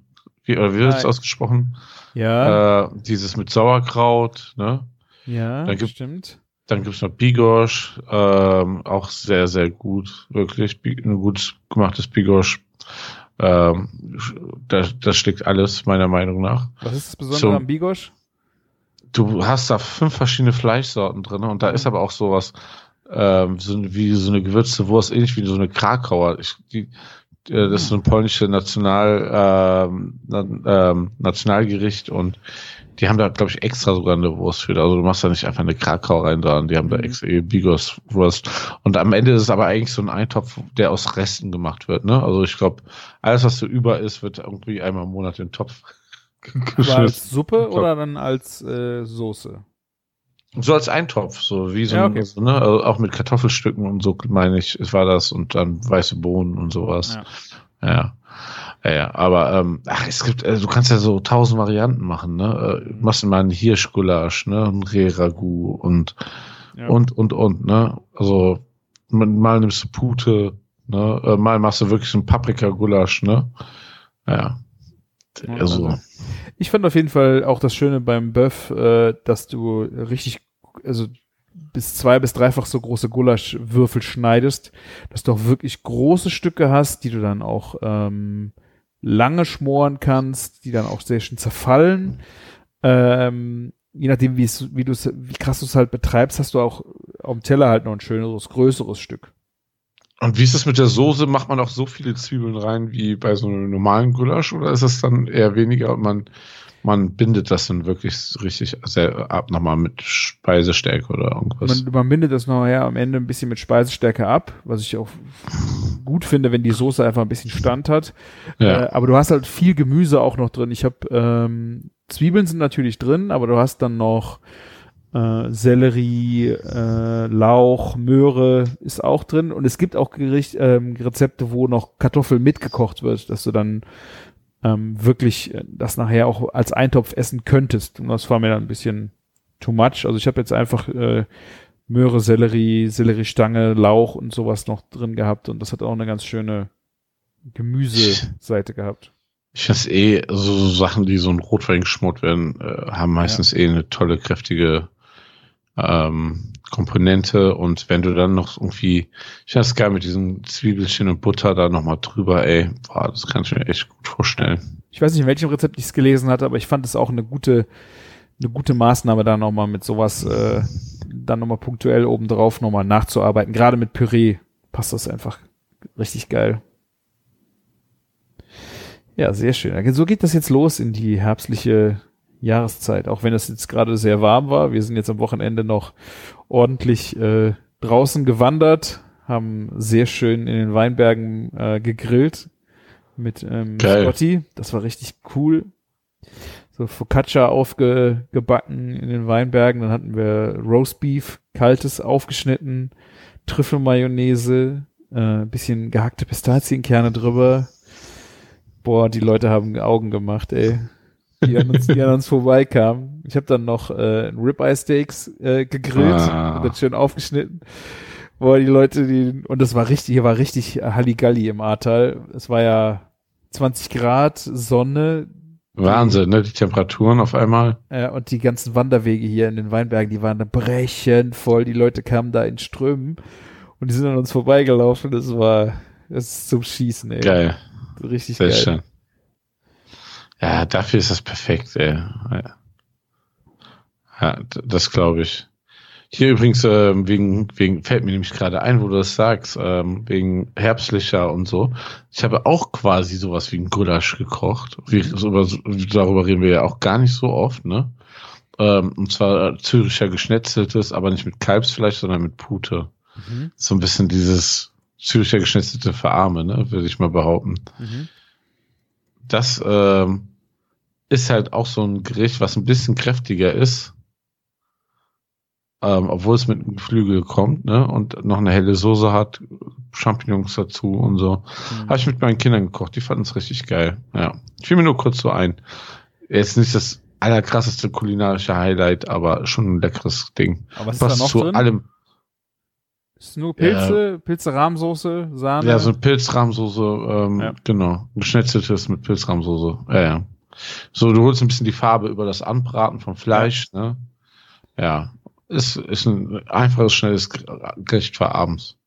Wie, oder wie wird es ausgesprochen? Ja, Äh, dieses mit Sauerkraut, ne? ja, dann gibt- stimmt. Dann gibt's noch Bigorsch, ähm, auch sehr, sehr gut, wirklich. Ein gut gemachtes Bigorsch. Ähm, das, das schlägt alles, meiner Meinung nach. Was ist das Besondere So. am Bigosch? Du hast da fünf verschiedene Fleischsorten drin und da ist aber auch sowas, ähm, so wie so eine gewürzte Wurst, ähnlich wie so eine Krakauer. Ich, die, das ist ein polnische National, ähm, ähm, Nationalgericht und die haben da, glaube ich, extra sogar eine Wurst für. Also du machst da nicht einfach eine Krakau rein, sondern die haben da Mhm. extra ihre Bigos-Wurst. Und am Ende ist es aber eigentlich so ein Eintopf, der aus Resten gemacht wird. Ne? Also ich glaube, alles, was so über ist, wird irgendwie einmal im Monat in den Topf geschmissen. als Suppe oder dann als äh, Soße? So als Eintopf, so wie so, Ja, ein, okay. so ne, also auch mit Kartoffelstücken und so meine ich, es war das und dann weiße Bohnen und sowas. Ja. Ja. Ja, aber ähm, ach, es gibt, äh, du kannst ja so tausend Varianten machen, ne? Äh, machst du mal einen Hirschgulasch, ne? Ein Reh-Ragout und, Ja. und, und, und, ne? Also, mal nimmst du Pute, ne? Äh, mal machst du wirklich einen Paprika-Gulasch, ne? Ja. Ja, Also, also- Ich fand auf jeden Fall auch das Schöne beim Bœuf, äh, dass du richtig, also bis zwei bis dreifach so große Gulaschwürfel schneidest, dass du auch wirklich große Stücke hast, die du dann auch ähm, lange schmoren kannst, die dann auch sehr schön zerfallen. Ähm, je nachdem, wie wie wie krass du es halt betreibst, hast du auch auf dem Teller halt noch ein schöneres, größeres Stück. Und wie ist es mit der Soße? Macht man auch so viele Zwiebeln rein wie bei so einem normalen Gulasch oder ist es dann eher weniger und man, man bindet das dann wirklich richtig sehr ab nochmal mit Speisestärke oder irgendwas? Man, man bindet das nachher am Ende ein bisschen mit Speisestärke ab, was ich auch gut finde, wenn die Soße einfach ein bisschen Stand hat. ja. Äh, aber du hast halt viel Gemüse auch noch drin. Ich habe ähm, Zwiebeln sind natürlich drin, aber du hast dann noch äh, Sellerie, äh, Lauch, Möhre ist auch drin und es gibt auch Gericht, ähm, Rezepte, wo noch Kartoffel mitgekocht wird, dass du dann ähm, wirklich äh, das nachher auch als Eintopf essen könntest. Und das war mir dann ein bisschen too much. Also ich habe jetzt einfach äh, Möhre, Sellerie, Selleriestange, Lauch und sowas noch drin gehabt und das hat auch eine ganz schöne Gemüseseite gehabt. Ich finde eh, so, so Sachen, die so in Rotwein geschmort werden, äh, haben meistens eh eine tolle, kräftige ähm, Komponente. Und wenn du dann noch irgendwie, ich es geil mit diesen Zwiebelchen und Butter da nochmal drüber, ey, boah, das kann ich mir echt gut vorstellen. Ich weiß nicht, in welchem Rezept ich es gelesen hatte, aber ich fand es auch eine gute, eine gute Maßnahme, da nochmal mit sowas, äh, dann nochmal punktuell obendrauf nochmal nachzuarbeiten. Gerade mit Püree passt das einfach richtig geil. Ja, sehr schön. So geht das jetzt los in die herbstliche Jahreszeit, auch wenn es jetzt gerade sehr warm war. Wir sind jetzt am Wochenende noch ordentlich äh, draußen gewandert, haben sehr schön in den Weinbergen äh, gegrillt mit ähm, Geil. Scotty. Das war richtig cool. So Focaccia aufgebacken in den Weinbergen. Dann hatten wir Roastbeef, kaltes aufgeschnitten, Trüffelmayonnaise, äh, bisschen gehackte Pistazienkerne drüber. Boah, die Leute haben Augen gemacht, ey. Die an uns, die an uns vorbeikamen. Ich habe dann noch äh, Ribeye Steaks äh, gegrillt Ah. dann schön aufgeschnitten. Boah, die Leute, die und das war richtig, hier war richtig Halligalli im Ahrtal. Es war ja 20 Grad, Sonne, Wahnsinn, ne? Die Temperaturen auf einmal. äh, und die ganzen Wanderwege hier in den Weinbergen, die waren da brechend voll. Die Leute kamen da in Strömen und die sind an uns vorbeigelaufen. Das war, das ist zum Schießen, ey. Geil, Richtig sehr geil. schön. Ja, dafür ist das perfekt, ey. Ja, das glaube ich. Hier übrigens, ähm, wegen, wegen, fällt mir nämlich gerade ein, wo du das sagst, ähm, wegen herbstlicher und so. Ich habe auch quasi sowas wie ein Gulasch gekocht. Wie, so, über- darüber reden wir ja auch gar nicht so oft, ne? Ähm, und zwar Züricher Geschnetzeltes, aber nicht mit Kalbsfleisch, sondern mit Pute. Mhm. So ein bisschen dieses Züricher geschnetzelte für Arme, ne, würde ich mal behaupten. Mhm. Das ähm, ist halt auch so ein Gericht, was ein bisschen kräftiger ist. Ähm, obwohl es mit einem Geflügel kommt, ne? Und noch eine helle Soße hat, Champignons dazu und so. Mhm. Habe ich mit meinen Kindern gekocht, die fanden es richtig geil. Ja. Fiel mir nur kurz so ein. Jetzt nicht das allerkrasseste kulinarische Highlight, aber schon ein leckeres Ding. Aber was ist da Passt noch zu drin? allem. Ist nur Pilze, Pilze, Rahmsoße, Sahne. Ja, so eine Pilzrahmsoße, ähm, Ja. genau. Geschnetzeltes mit Pilzrahmsoße. Ja, ja. So, du holst ein bisschen die Farbe über das Anbraten vom Fleisch, ne? Ja. Ist, ist ein einfaches, schnelles Gericht für abends.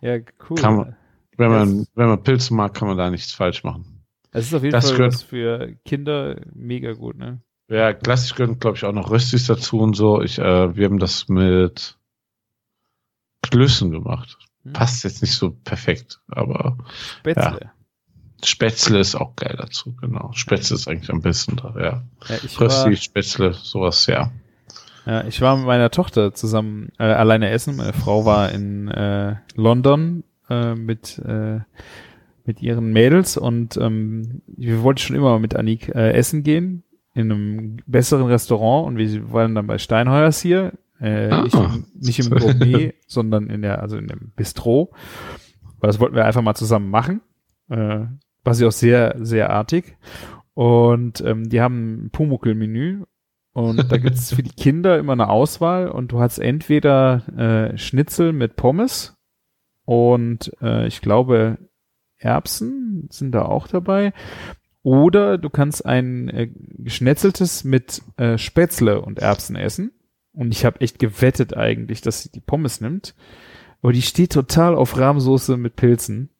ja, cool. Man- Wenn man, Das- wenn man Pilze mag, kann man da nichts falsch machen. Es ist auf jeden das Fall gehört- was für Kinder mega gut, ne? Ja, klassisch gehören, glaube ich, auch noch Röstis dazu und so. Ich, äh, wir haben das mit Klößen gemacht. Hm. Passt jetzt nicht so perfekt, aber Spätzle. Spätzle ist auch geil dazu, genau. Spätzle ist eigentlich am besten da, ja. Ja. ich, Rösti, Spätzle, sowas, ja. ja, ich war mit meiner Tochter zusammen äh, alleine essen. Meine Frau war in äh, London äh, mit, äh, mit ihren Mädels und ähm, wir wollten schon immer mit Anik äh, essen gehen in einem besseren Restaurant und wir waren dann bei Steinheuers hier. Äh, Ah. nicht, im, nicht im Gourmet, sondern in der, also in dem Bistro. Weil das wollten wir einfach mal zusammen machen. Äh, war sie auch sehr, sehr artig. Und ähm, die haben ein Pumuckl-Menü. Und da gibt's für die Kinder immer eine Auswahl und du hast entweder äh, Schnitzel mit Pommes und äh, ich glaube Erbsen sind da auch dabei. Oder du kannst ein äh, geschnetzeltes mit äh, Spätzle und Erbsen essen. Und ich habe echt gewettet eigentlich, dass sie die Pommes nimmt. Aber die steht total auf Rahmsoße mit Pilzen.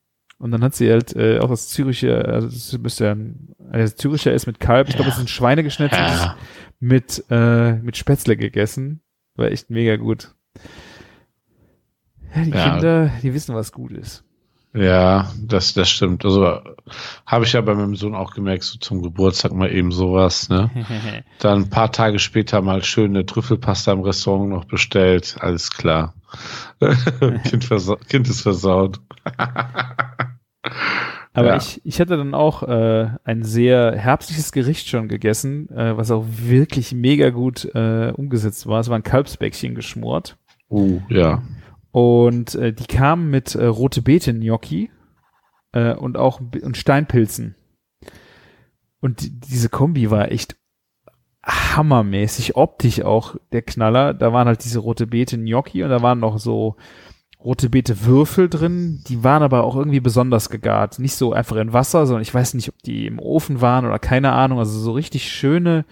Und dann hat sie halt äh, auch das Züricher, also das müsste ja ein, also Züricher ist mit Kalb, ich glaube, es ist ein Schweinegeschnetzeltes Ja, mit, äh, mit Spätzle gegessen. War echt mega gut. Ja, die Ja. Kinder, die wissen, was gut ist. ja das, das stimmt. Also habe ich ja bei meinem Sohn auch gemerkt, so zum Geburtstag mal eben sowas, ne? Dann ein paar Tage später mal schöne Trüffelpasta im Restaurant noch bestellt. Alles klar. kind, kind ist versaut. Aber Ja. ich, ich hatte dann auch äh, ein sehr herbstliches Gericht schon gegessen, äh, was auch wirklich mega gut äh, umgesetzt war. Es war ein Kalbsbäckchen geschmort. Uh, ja. Und äh, die kamen mit äh, rote Beete Gnocchi äh, und auch und Steinpilzen. Und die, diese Kombi war echt hammermäßig, optisch auch der Knaller. Da waren halt diese rote Beete Gnocchi und da waren noch so rote Beete Würfel drin. Die waren aber auch irgendwie besonders gegart. Nicht so einfach in Wasser, sondern ich weiß nicht, ob die im Ofen waren oder keine Ahnung. Also so richtig schöne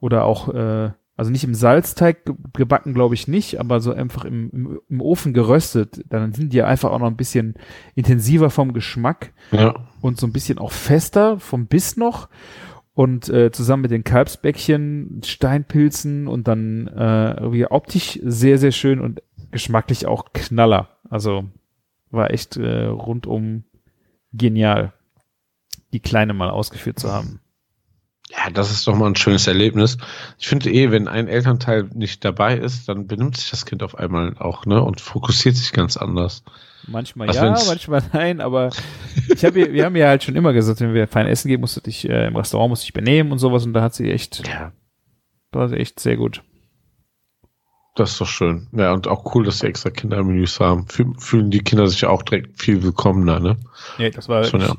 oder auch äh, also nicht im Salzteig ge- gebacken, glaube ich nicht, aber so einfach im, im, im Ofen geröstet. Dann sind die einfach auch noch ein bisschen intensiver vom Geschmack Ja. und so ein bisschen auch fester vom Biss noch. Und äh, zusammen mit den Kalbsbäckchen, Steinpilzen und dann äh, irgendwie optisch sehr, sehr schön und geschmacklich auch Knaller. Also war echt äh, rundum genial, die Kleine mal ausgeführt zu haben. Ja, das ist doch mal ein schönes Erlebnis. Ich finde eh, wenn ein Elternteil nicht dabei ist, dann benimmt sich das Kind auf einmal auch, ne, und fokussiert sich ganz anders. Manchmal Was, ja, wenn's- manchmal nein, aber ich hab, ihr- wir haben ja halt schon immer gesagt, wenn wir fein essen gehen, musst du dich äh, im Restaurant musst du dich benehmen und sowas und da hat sie echt, Ja. war sie echt sehr gut. Das ist doch schön. Ja, und auch cool, dass sie extra Kindermenüs haben. Fühl- Fühlen die Kinder sich ja auch direkt viel willkommener, ne? Ja, das war Schon, ja.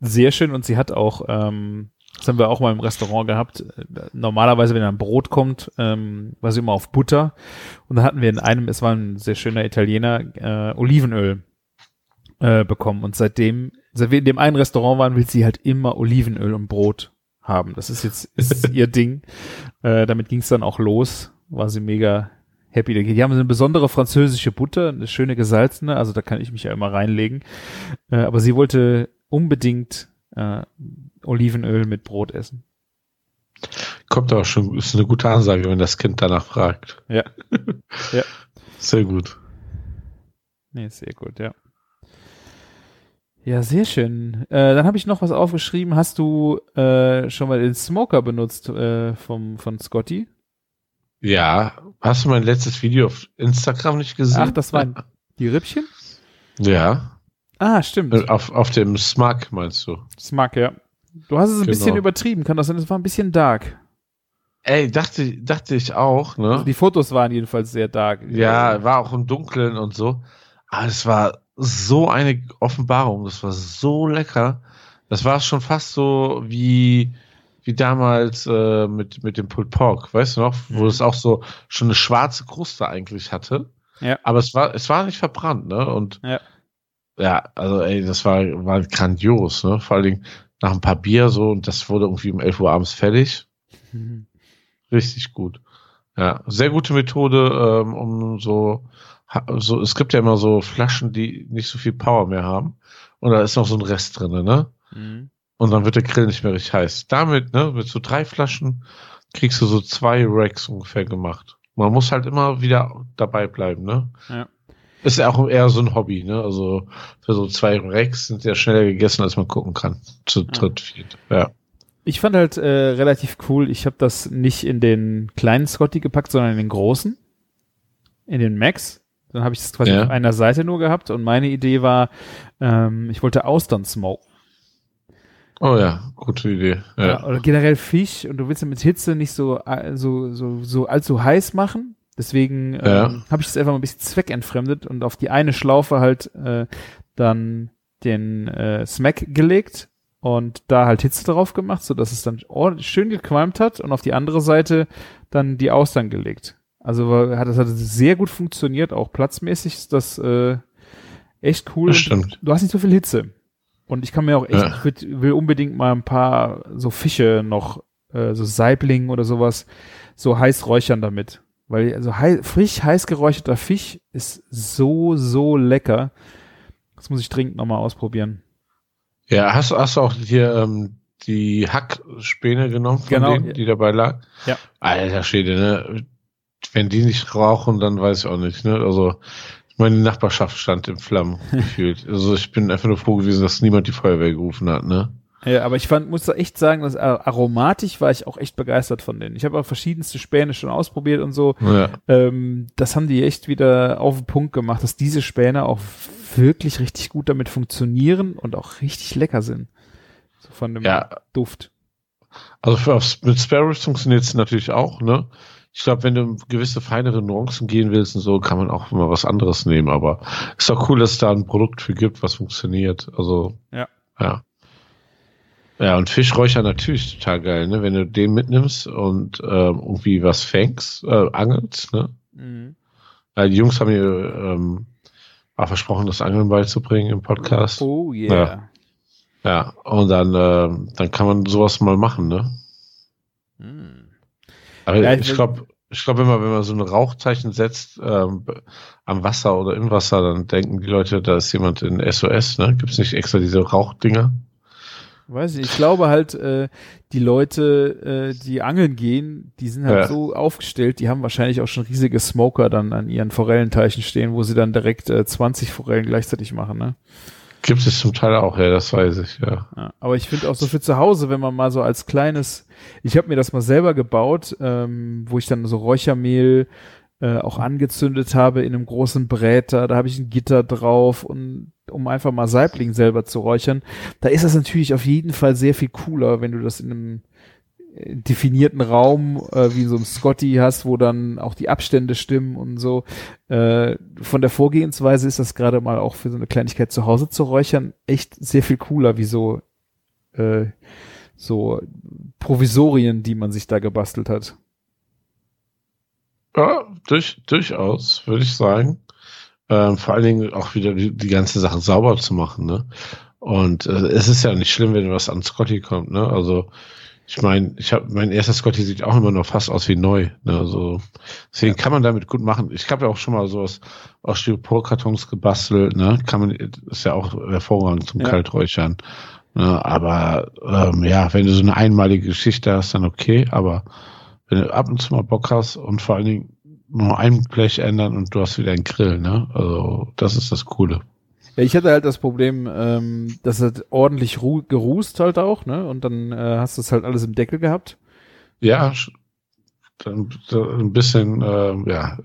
sehr schön und sie hat auch, ähm, das haben wir auch mal im Restaurant gehabt. Normalerweise, wenn ein Brot kommt, ähm, war sie immer auf Butter. Und da hatten wir in einem, es war ein sehr schöner Italiener, äh, Olivenöl äh, bekommen. Und seitdem, seit wir in dem einen Restaurant waren, will sie halt immer Olivenöl und Brot haben. Das ist jetzt ist ihr Ding. Äh, damit ging es dann auch los. War sie mega happy. Die haben so eine besondere französische Butter, eine schöne gesalzene, also da kann ich mich ja immer reinlegen. Äh, aber sie wollte unbedingt äh, Olivenöl mit Brot essen. Kommt aber schon, ist eine gute Ansage, wenn das Kind danach fragt. Ja. Ja. Sehr gut. Nee, sehr gut, ja. Ja, sehr schön. Äh, dann habe ich noch was aufgeschrieben. Hast du äh, schon mal den Smoker benutzt äh, vom, von Scotty? Ja, hast du mein letztes Video auf Instagram nicht gesehen? Ach, das waren die Rippchen? Ja. Ah, stimmt. Äh, Auf, auf dem Smug meinst du? Smug, ja. Du hast es ein Genau. bisschen übertrieben, kann das sein? Es war ein bisschen dark. Ey, dachte, dachte ich auch, ne? Also die Fotos waren jedenfalls sehr dark. Ja, war auch im Dunkeln und so. Aber es war so eine Offenbarung. Das war so lecker. Das war schon fast so wie, wie damals äh, mit, mit dem Pulled Pork, weißt du noch? Wo Mhm. es auch so schon eine schwarze Kruste eigentlich hatte. Ja. Aber es war, es war nicht verbrannt, ne? Und Ja. ja, also ey, das war, war grandios, ne? Vor allen Dingen nach ein paar Bier so und das wurde irgendwie um 11 Uhr abends fertig. Mhm. Richtig gut. Ja, sehr gute Methode, ähm, um so, so, es gibt ja immer so Flaschen, die nicht so viel Power mehr haben. Und da ist noch so ein Rest drin, ne? Mhm. Und dann wird der Grill nicht mehr richtig heiß. Damit, ne, mit so drei Flaschen kriegst du so zwei Racks ungefähr gemacht. Man muss halt immer wieder dabei bleiben, ne? Ja. Ist ja auch eher so ein Hobby, ne? Also für so zwei Racks sind ja schneller gegessen, als man gucken kann. Zu dritt, viert. Ja. Ich fand halt äh, relativ cool, ich habe das nicht in den kleinen Scotty gepackt, sondern in den großen. In den Max. Dann habe ich es quasi Ja. auf einer Seite nur gehabt und meine Idee war, ähm, ich wollte Austern smoken. Oh ja, gute Idee. Ja. Ja. Oder generell Fisch und du willst ja mit Hitze nicht so, äh, so, so, so allzu heiß machen. Deswegen ähm, Ja. habe ich es einfach mal ein bisschen zweckentfremdet und auf die eine Schlaufe halt äh, dann den äh, Smack gelegt und da halt Hitze drauf gemacht, so dass es dann ordentlich schön gequalmt hat und auf die andere Seite dann die Austern gelegt. Also hat das hat sehr gut funktioniert, auch platzmäßig ist das äh, echt cool. Das stimmt. Du hast nicht so viel Hitze. Und ich kann mir auch echt, Ja. ich will unbedingt mal ein paar so Fische noch, äh, so Saibling oder sowas, so heiß räuchern damit. Weil also hei frisch heiß geräucherter Fisch ist so, so lecker. Das muss ich dringend nochmal ausprobieren. Ja, hast, du- hast du auch hier ähm, die Hackspäne genommen von Genau, denen, die dabei lag? Ja. Alter Schwede, ne? Wenn die nicht rauchen, dann weiß ich auch nicht, ne? Also meine Nachbarschaft stand in Flammen gefühlt. Also ich bin einfach nur froh gewesen, dass niemand die Feuerwehr gerufen hat, ne? Ja, aber ich fand, muss da echt sagen, dass äh, aromatisch war ich auch echt begeistert von denen. Ich habe auch verschiedenste Späne schon ausprobiert und so. Ja. Ähm, das haben die echt wieder auf den Punkt gemacht, dass diese Späne auch wirklich richtig gut damit funktionieren und auch richtig lecker sind. So von dem Ja. Duft. Also für, mit Sparrows funktioniert es natürlich auch, ne? Ich glaube, wenn du gewisse feinere Nuancen gehen willst und so, kann man auch mal was anderes nehmen, aber ist doch cool, dass es da ein Produkt für gibt, was funktioniert. Also, Ja. Ja. Ja, und Fischräucher natürlich total geil, ne? Wenn du den mitnimmst und ähm, irgendwie was fängst, äh, angelst, ne? Mhm. Ja, die Jungs haben mir ähm, auch versprochen, das Angeln beizubringen im Podcast. Oh yeah. Ja, und dann, ähm, dann kann man sowas mal machen, ne? Aber Ja, ich glaube, ich glaube immer, wenn man so ein Rauchzeichen setzt ähm, am Wasser oder im Wasser, dann denken die Leute, da ist jemand in SOS, ne? Gibt es nicht extra diese Rauchdinger? Weiß ich, ich glaube halt, äh, die Leute, äh, die angeln gehen, die sind halt Ja. so aufgestellt, die haben wahrscheinlich auch schon riesige Smoker dann an ihren Forellenteichen stehen, wo sie dann direkt äh, 20 Forellen gleichzeitig machen, ne? Gibt es zum Teil auch, ja, das weiß ich, ja. Aber ich finde auch so für zu Hause, wenn man mal so als kleines, ich habe mir das mal selber gebaut, ähm, wo ich dann so Räuchermehl äh, auch angezündet habe in einem großen Bräter, da habe ich ein Gitter drauf und um einfach mal Saibling selber zu räuchern, da ist das natürlich auf jeden Fall sehr viel cooler, wenn du das in einem definierten Raum äh, wie so einem Scotty hast, wo dann auch die Abstände stimmen und so. Äh, von der Vorgehensweise ist das gerade mal auch für so eine Kleinigkeit zu Hause zu räuchern echt sehr viel cooler, wie so äh, so Provisorien, die man sich da gebastelt hat. Ja, durch, durchaus, würde ich sagen. Ähm, vor allen Dingen auch wieder die, die ganze Sache sauber zu machen, ne? Und äh, es ist ja nicht schlimm, wenn was an Scotty kommt, ne? Also ich meine, ich habe mein erster Scotty sieht auch immer noch fast aus wie neu, ne? Also deswegen kann man damit gut machen. Ich habe ja auch schon mal sowas aus Styroporkartons gebastelt, ne? Kann man ist ja auch hervorragend zum Ja. Kalträuchern. Ne? Aber ähm, ja, wenn du so eine einmalige Geschichte hast, dann okay. Aber wenn du ab und zu mal Bock hast und vor allen Dingen nur ein Blech ändern und du hast wieder einen Grill, ne? Also das ist das Coole. Ja, ich hatte halt das Problem, ähm, dass es ordentlich ru gerußt halt auch, ne? Und dann äh, hast du es halt alles im Deckel gehabt. Ja, ein bisschen, ähm, ja,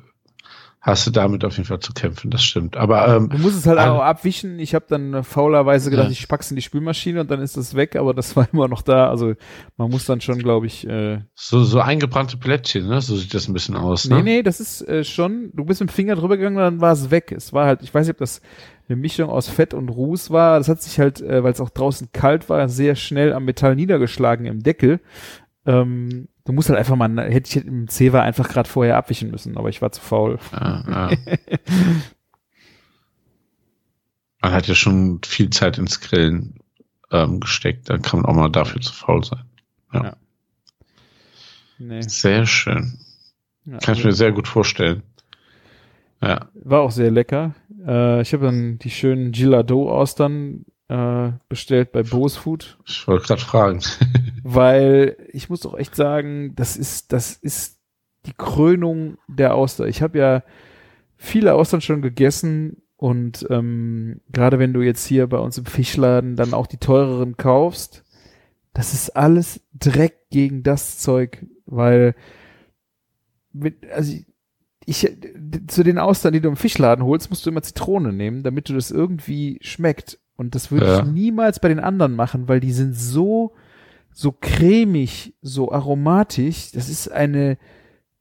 hast du damit auf jeden Fall zu kämpfen, das stimmt. Aber ähm, Du musst es halt Al- auch abwischen. Ich habe dann faulerweise gedacht, Ja. ich pack's in die Spülmaschine und dann ist das weg, aber das war immer noch da. Also man muss dann schon, glaube ich, äh, so, so eingebrannte Plättchen, ne? So sieht das ein bisschen aus, Nee, ne? nee, das ist äh, schon, du bist mit dem Finger drüber gegangen, dann war es weg. Es war halt, ich weiß nicht, ob das eine Mischung aus Fett und Ruß war. Das hat sich halt, äh, weil es auch draußen kalt war, sehr schnell am Metall niedergeschlagen im Deckel. Ähm, du musst halt einfach mal, hätte ich im Zewa einfach gerade vorher abwischen müssen, aber ich war zu faul. Ja, ja. Man hat ja schon viel Zeit ins Grillen ähm, gesteckt, dann kann man auch mal dafür zu faul sein. Nee. Sehr schön. Ja, Kann ich also- mir sehr gut vorstellen. Ja. War auch sehr lecker. Äh, ich habe dann die schönen Gilado-Austern äh, bestellt bei Bose Food, Ich wollte gerade fragen. weil ich muss doch echt sagen, das ist, das ist die Krönung der Auster. Ich habe ja viele Austern schon gegessen und ähm, gerade wenn du jetzt hier bei uns im Fischladen dann auch die teureren kaufst, das ist alles Dreck gegen das Zeug, weil mit, also ich, ich zu den Austern, die du im Fischladen holst, musst du immer Zitrone nehmen, damit du das irgendwie schmeckt. Und das würde Ja. ich niemals bei den anderen machen, weil die sind so, so cremig, so aromatisch. Das ist eine,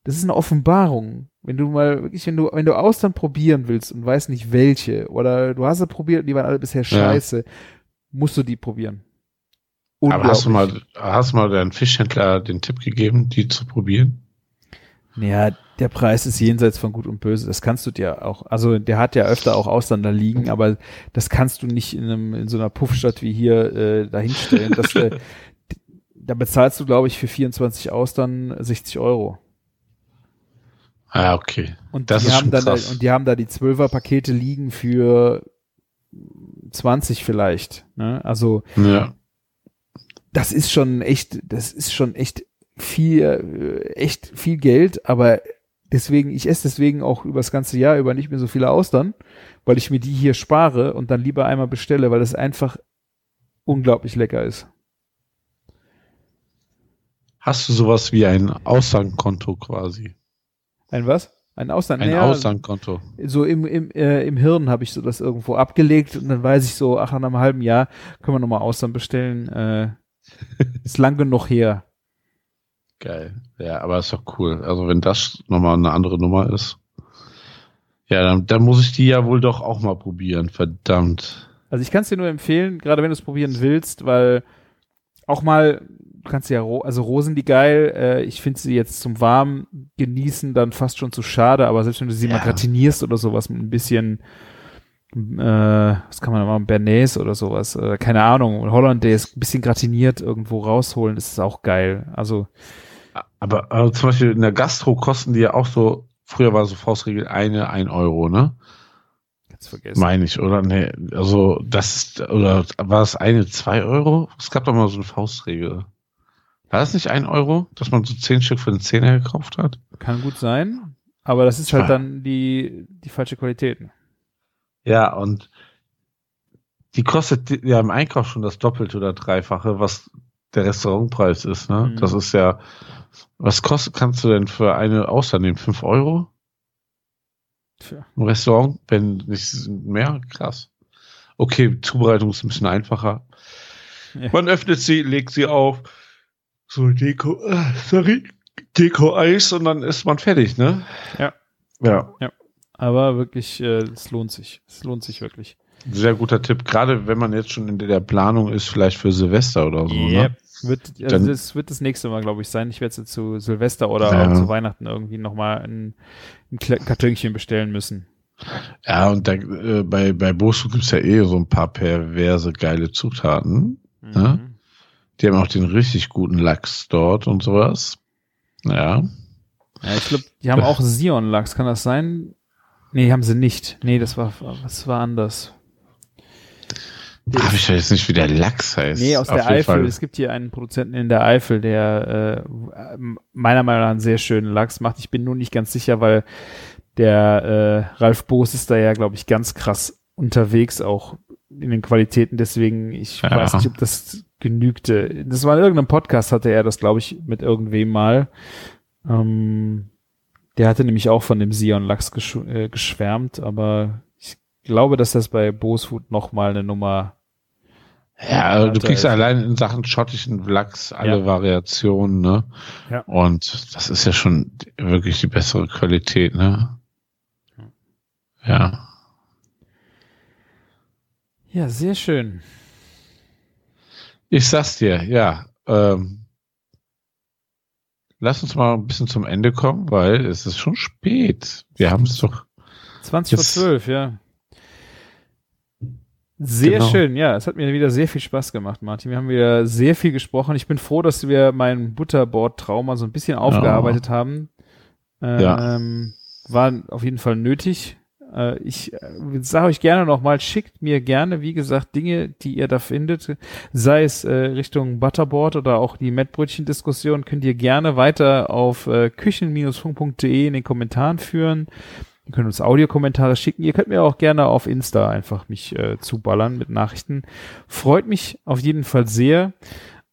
das ist eine Offenbarung. Wenn du mal wirklich, wenn du, wenn du Austern probieren willst und weißt nicht welche, oder du hast sie probiert und die waren alle bisher scheiße, musst du die probieren. Aber hast du mal, hast du mal deinen Fischhändler den Tipp gegeben, die zu probieren? Ja, der Preis ist jenseits von Gut und Böse. Das kannst du dir auch. Also der hat ja öfter auch da liegen, aber das kannst du nicht in, einem, in so einer Puffstadt wie hier äh, dahinstellen. Das, äh, da bezahlst du, glaube ich, für 24 Austern 60 Euro. Ah, okay. Und Das die ist haben schon dann krass. und die haben da die 12er Pakete liegen für 20 vielleicht. Ne? Also Ja. das ist schon echt, das ist schon echt viel, äh, echt viel Geld, aber deswegen, ich esse deswegen auch über das ganze Jahr über nicht mehr so viele Austern, weil ich mir die hier spare und dann lieber einmal bestelle, weil das einfach unglaublich lecker ist. Hast du sowas wie ein Aussangkonto quasi? Ein was? Ein Austern? Ein Naja, Aussangkonto. So im, im, äh, im Hirn habe ich so das irgendwo abgelegt und dann weiß ich so, ach, nach einem halben Jahr können wir nochmal Austern bestellen. Äh, ist lang genug her. Geil. Ja, aber ist doch cool. Also wenn das nochmal eine andere Nummer ist. Ja, dann, dann muss ich die ja wohl doch auch mal probieren. Verdammt. Also ich kann es dir nur empfehlen, gerade wenn du es probieren willst, weil auch mal, du kannst ja, also Rosen die geil, äh, ich finde sie jetzt zum warm genießen dann fast schon zu schade, aber selbst wenn du sie Ja. mal gratinierst oder sowas mit ein bisschen, äh, was kann man da machen, Bernays oder sowas, äh, keine Ahnung, Hollandaise, ein bisschen gratiniert irgendwo rausholen, ist auch geil. Also Aber, aber zum Beispiel in der Gastro kosten die ja auch so, früher war so Faustregel eine, ein Euro, ne? ganz vergessen. Meine ich, oder? Nee, also das ist, oder war es eine, zwei Euro? Es gab doch mal so eine Faustregel. War das nicht ein Euro, dass man so zehn Stück für den Zehner gekauft hat? Kann gut sein, aber das ist halt dann die, die falsche Qualität. Ja, und die kostet ja im Einkauf schon das Doppelte oder Dreifache, was der Restaurantpreis ist, ne? Mhm. Das ist ja, was kostet, kannst du denn für eine Austern nehmen? Fünf Euro Tja. im Restaurant? Wenn nicht mehr? Krass. Okay, Zubereitung ist ein bisschen einfacher. Ja. Man öffnet sie, legt sie auf, so Deko, äh, sorry, Deko-Eis und dann ist man fertig, ne? Ja. Ja. Aber wirklich, äh, es lohnt sich. Es lohnt sich wirklich. Sehr guter Tipp, gerade wenn man jetzt schon in der Planung ist, vielleicht für Silvester oder so. Ne? Wird, also Dann- das wird das nächste Mal, glaube ich, sein. Ich werde jetzt zu Silvester oder Ja. auch zu Weihnachten irgendwie nochmal ein, ein Kartönchen bestellen müssen. Ja, und da, äh, bei, bei Bosu gibt's ja eh so ein paar perverse geile Zutaten. Mhm. Die haben auch den richtig guten Lachs dort und sowas. Ja. Ja, ich glaube, die haben auch Sion-Lachs. Kann das sein? Nee, haben sie nicht. Nee, das war, das war anders. Hab ich jetzt nicht, wie der Lachs heißt. Nee, aus Auf der Eifel. Fall. Es gibt hier einen Produzenten in der Eifel, der äh, meiner Meinung nach einen sehr schönen Lachs macht. Ich bin nur nicht ganz sicher, weil der äh, Ralf Boos ist da ja, glaube ich, ganz krass unterwegs, auch in den Qualitäten. Deswegen, ich Ja. weiß nicht, ob das genügte. Das war in irgendeinem Podcast, hatte er das, glaube ich, mit irgendwem mal. Ähm, Der hatte nämlich auch von dem Sion Lachs gesch äh, geschwärmt, aber ich glaube, dass das bei Bosfood noch mal eine Nummer ja, du kriegst allein in Sachen schottischen Lachs alle ja. Variationen, ne? Ja. Und das ist ja schon wirklich die bessere Qualität, ne? Ja. Ja, sehr schön. Ich sag's dir, ja. Ähm, lass uns mal ein bisschen zum Ende kommen, weil es ist schon spät. Wir haben es doch. 20 vor 12, ja. Sehr genau. schön, ja. Es hat mir wieder sehr viel Spaß gemacht, Martin. Wir haben wieder sehr viel gesprochen. Ich bin froh, dass wir mein Butterboard-Trauma so ein bisschen aufgearbeitet ja. haben. Ähm, ja. War auf jeden Fall nötig. Äh, ich äh, sage euch gerne nochmal, schickt mir gerne, wie gesagt, Dinge, die ihr da findet, sei es äh, Richtung Butterboard oder auch die Mettbrötchen-Diskussion, könnt ihr gerne weiter auf äh, küchen-funk.de in den Kommentaren führen. Ihr könnt uns Audiokommentare schicken. Ihr könnt mir auch gerne auf Insta einfach mich äh, zuballern mit Nachrichten. Freut mich auf jeden Fall sehr.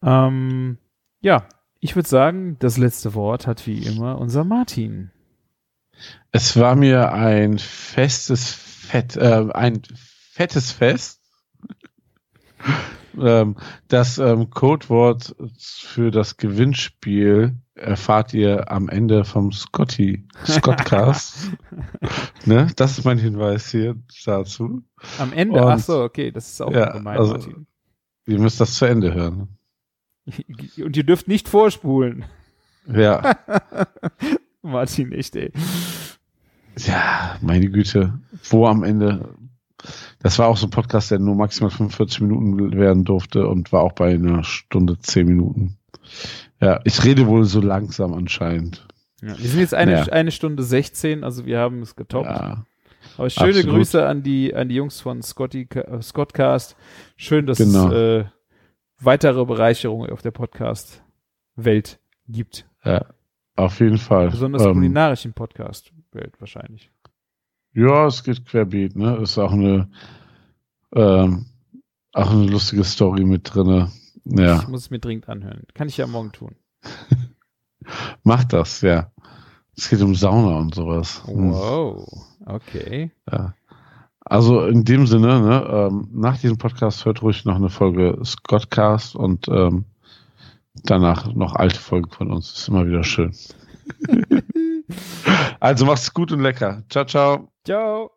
Ähm, ja, ich würde sagen, das letzte Wort hat wie immer unser Martin. Es war mir ein festes Fett, äh, ein fettes Fest. Ähm, das ähm, Codewort für das Gewinnspiel erfahrt ihr am Ende vom Scotty Scottcast. ne? Das ist mein Hinweis hier dazu. Am Ende? Und, Ach so, okay, das ist auch ja, gemein, also, Martin. Ihr müsst das zu Ende hören. Und ihr dürft nicht vorspulen. Ja. Martin, echt, ey. Ja, meine Güte. Wo am Ende? Das war auch so ein Podcast, der nur maximal 45 Minuten werden durfte und war auch bei einer Stunde 10 Minuten. Ja, ich rede wohl so langsam anscheinend. Ja, wir sind jetzt eine, ja. eine Stunde 16, also wir haben es getoppt. Ja, Aber schöne absolut. Grüße an die, an die Jungs von Scotty, äh, Scottcast. Schön, dass genau. es äh, weitere Bereicherung auf der Podcast-Welt gibt. Ja, auf jeden Fall. Besonders ähm, kulinarischen Podcast-Welt wahrscheinlich. Ja, es geht querbeet, ne? Ist auch eine, ähm, auch eine lustige Story mit drinne. Ja. Ich muss es mir dringend anhören. Kann ich ja morgen tun. Mach das, ja. Es geht um Sauna und sowas. Hm. Wow, okay. Ja. Also in dem Sinne, ne, ähm, nach diesem Podcast hört ruhig noch eine Folge Scottcast und ähm, danach noch alte Folgen von uns. Ist immer wieder schön. also macht's gut und lecker. Ciao, ciao. Ciao.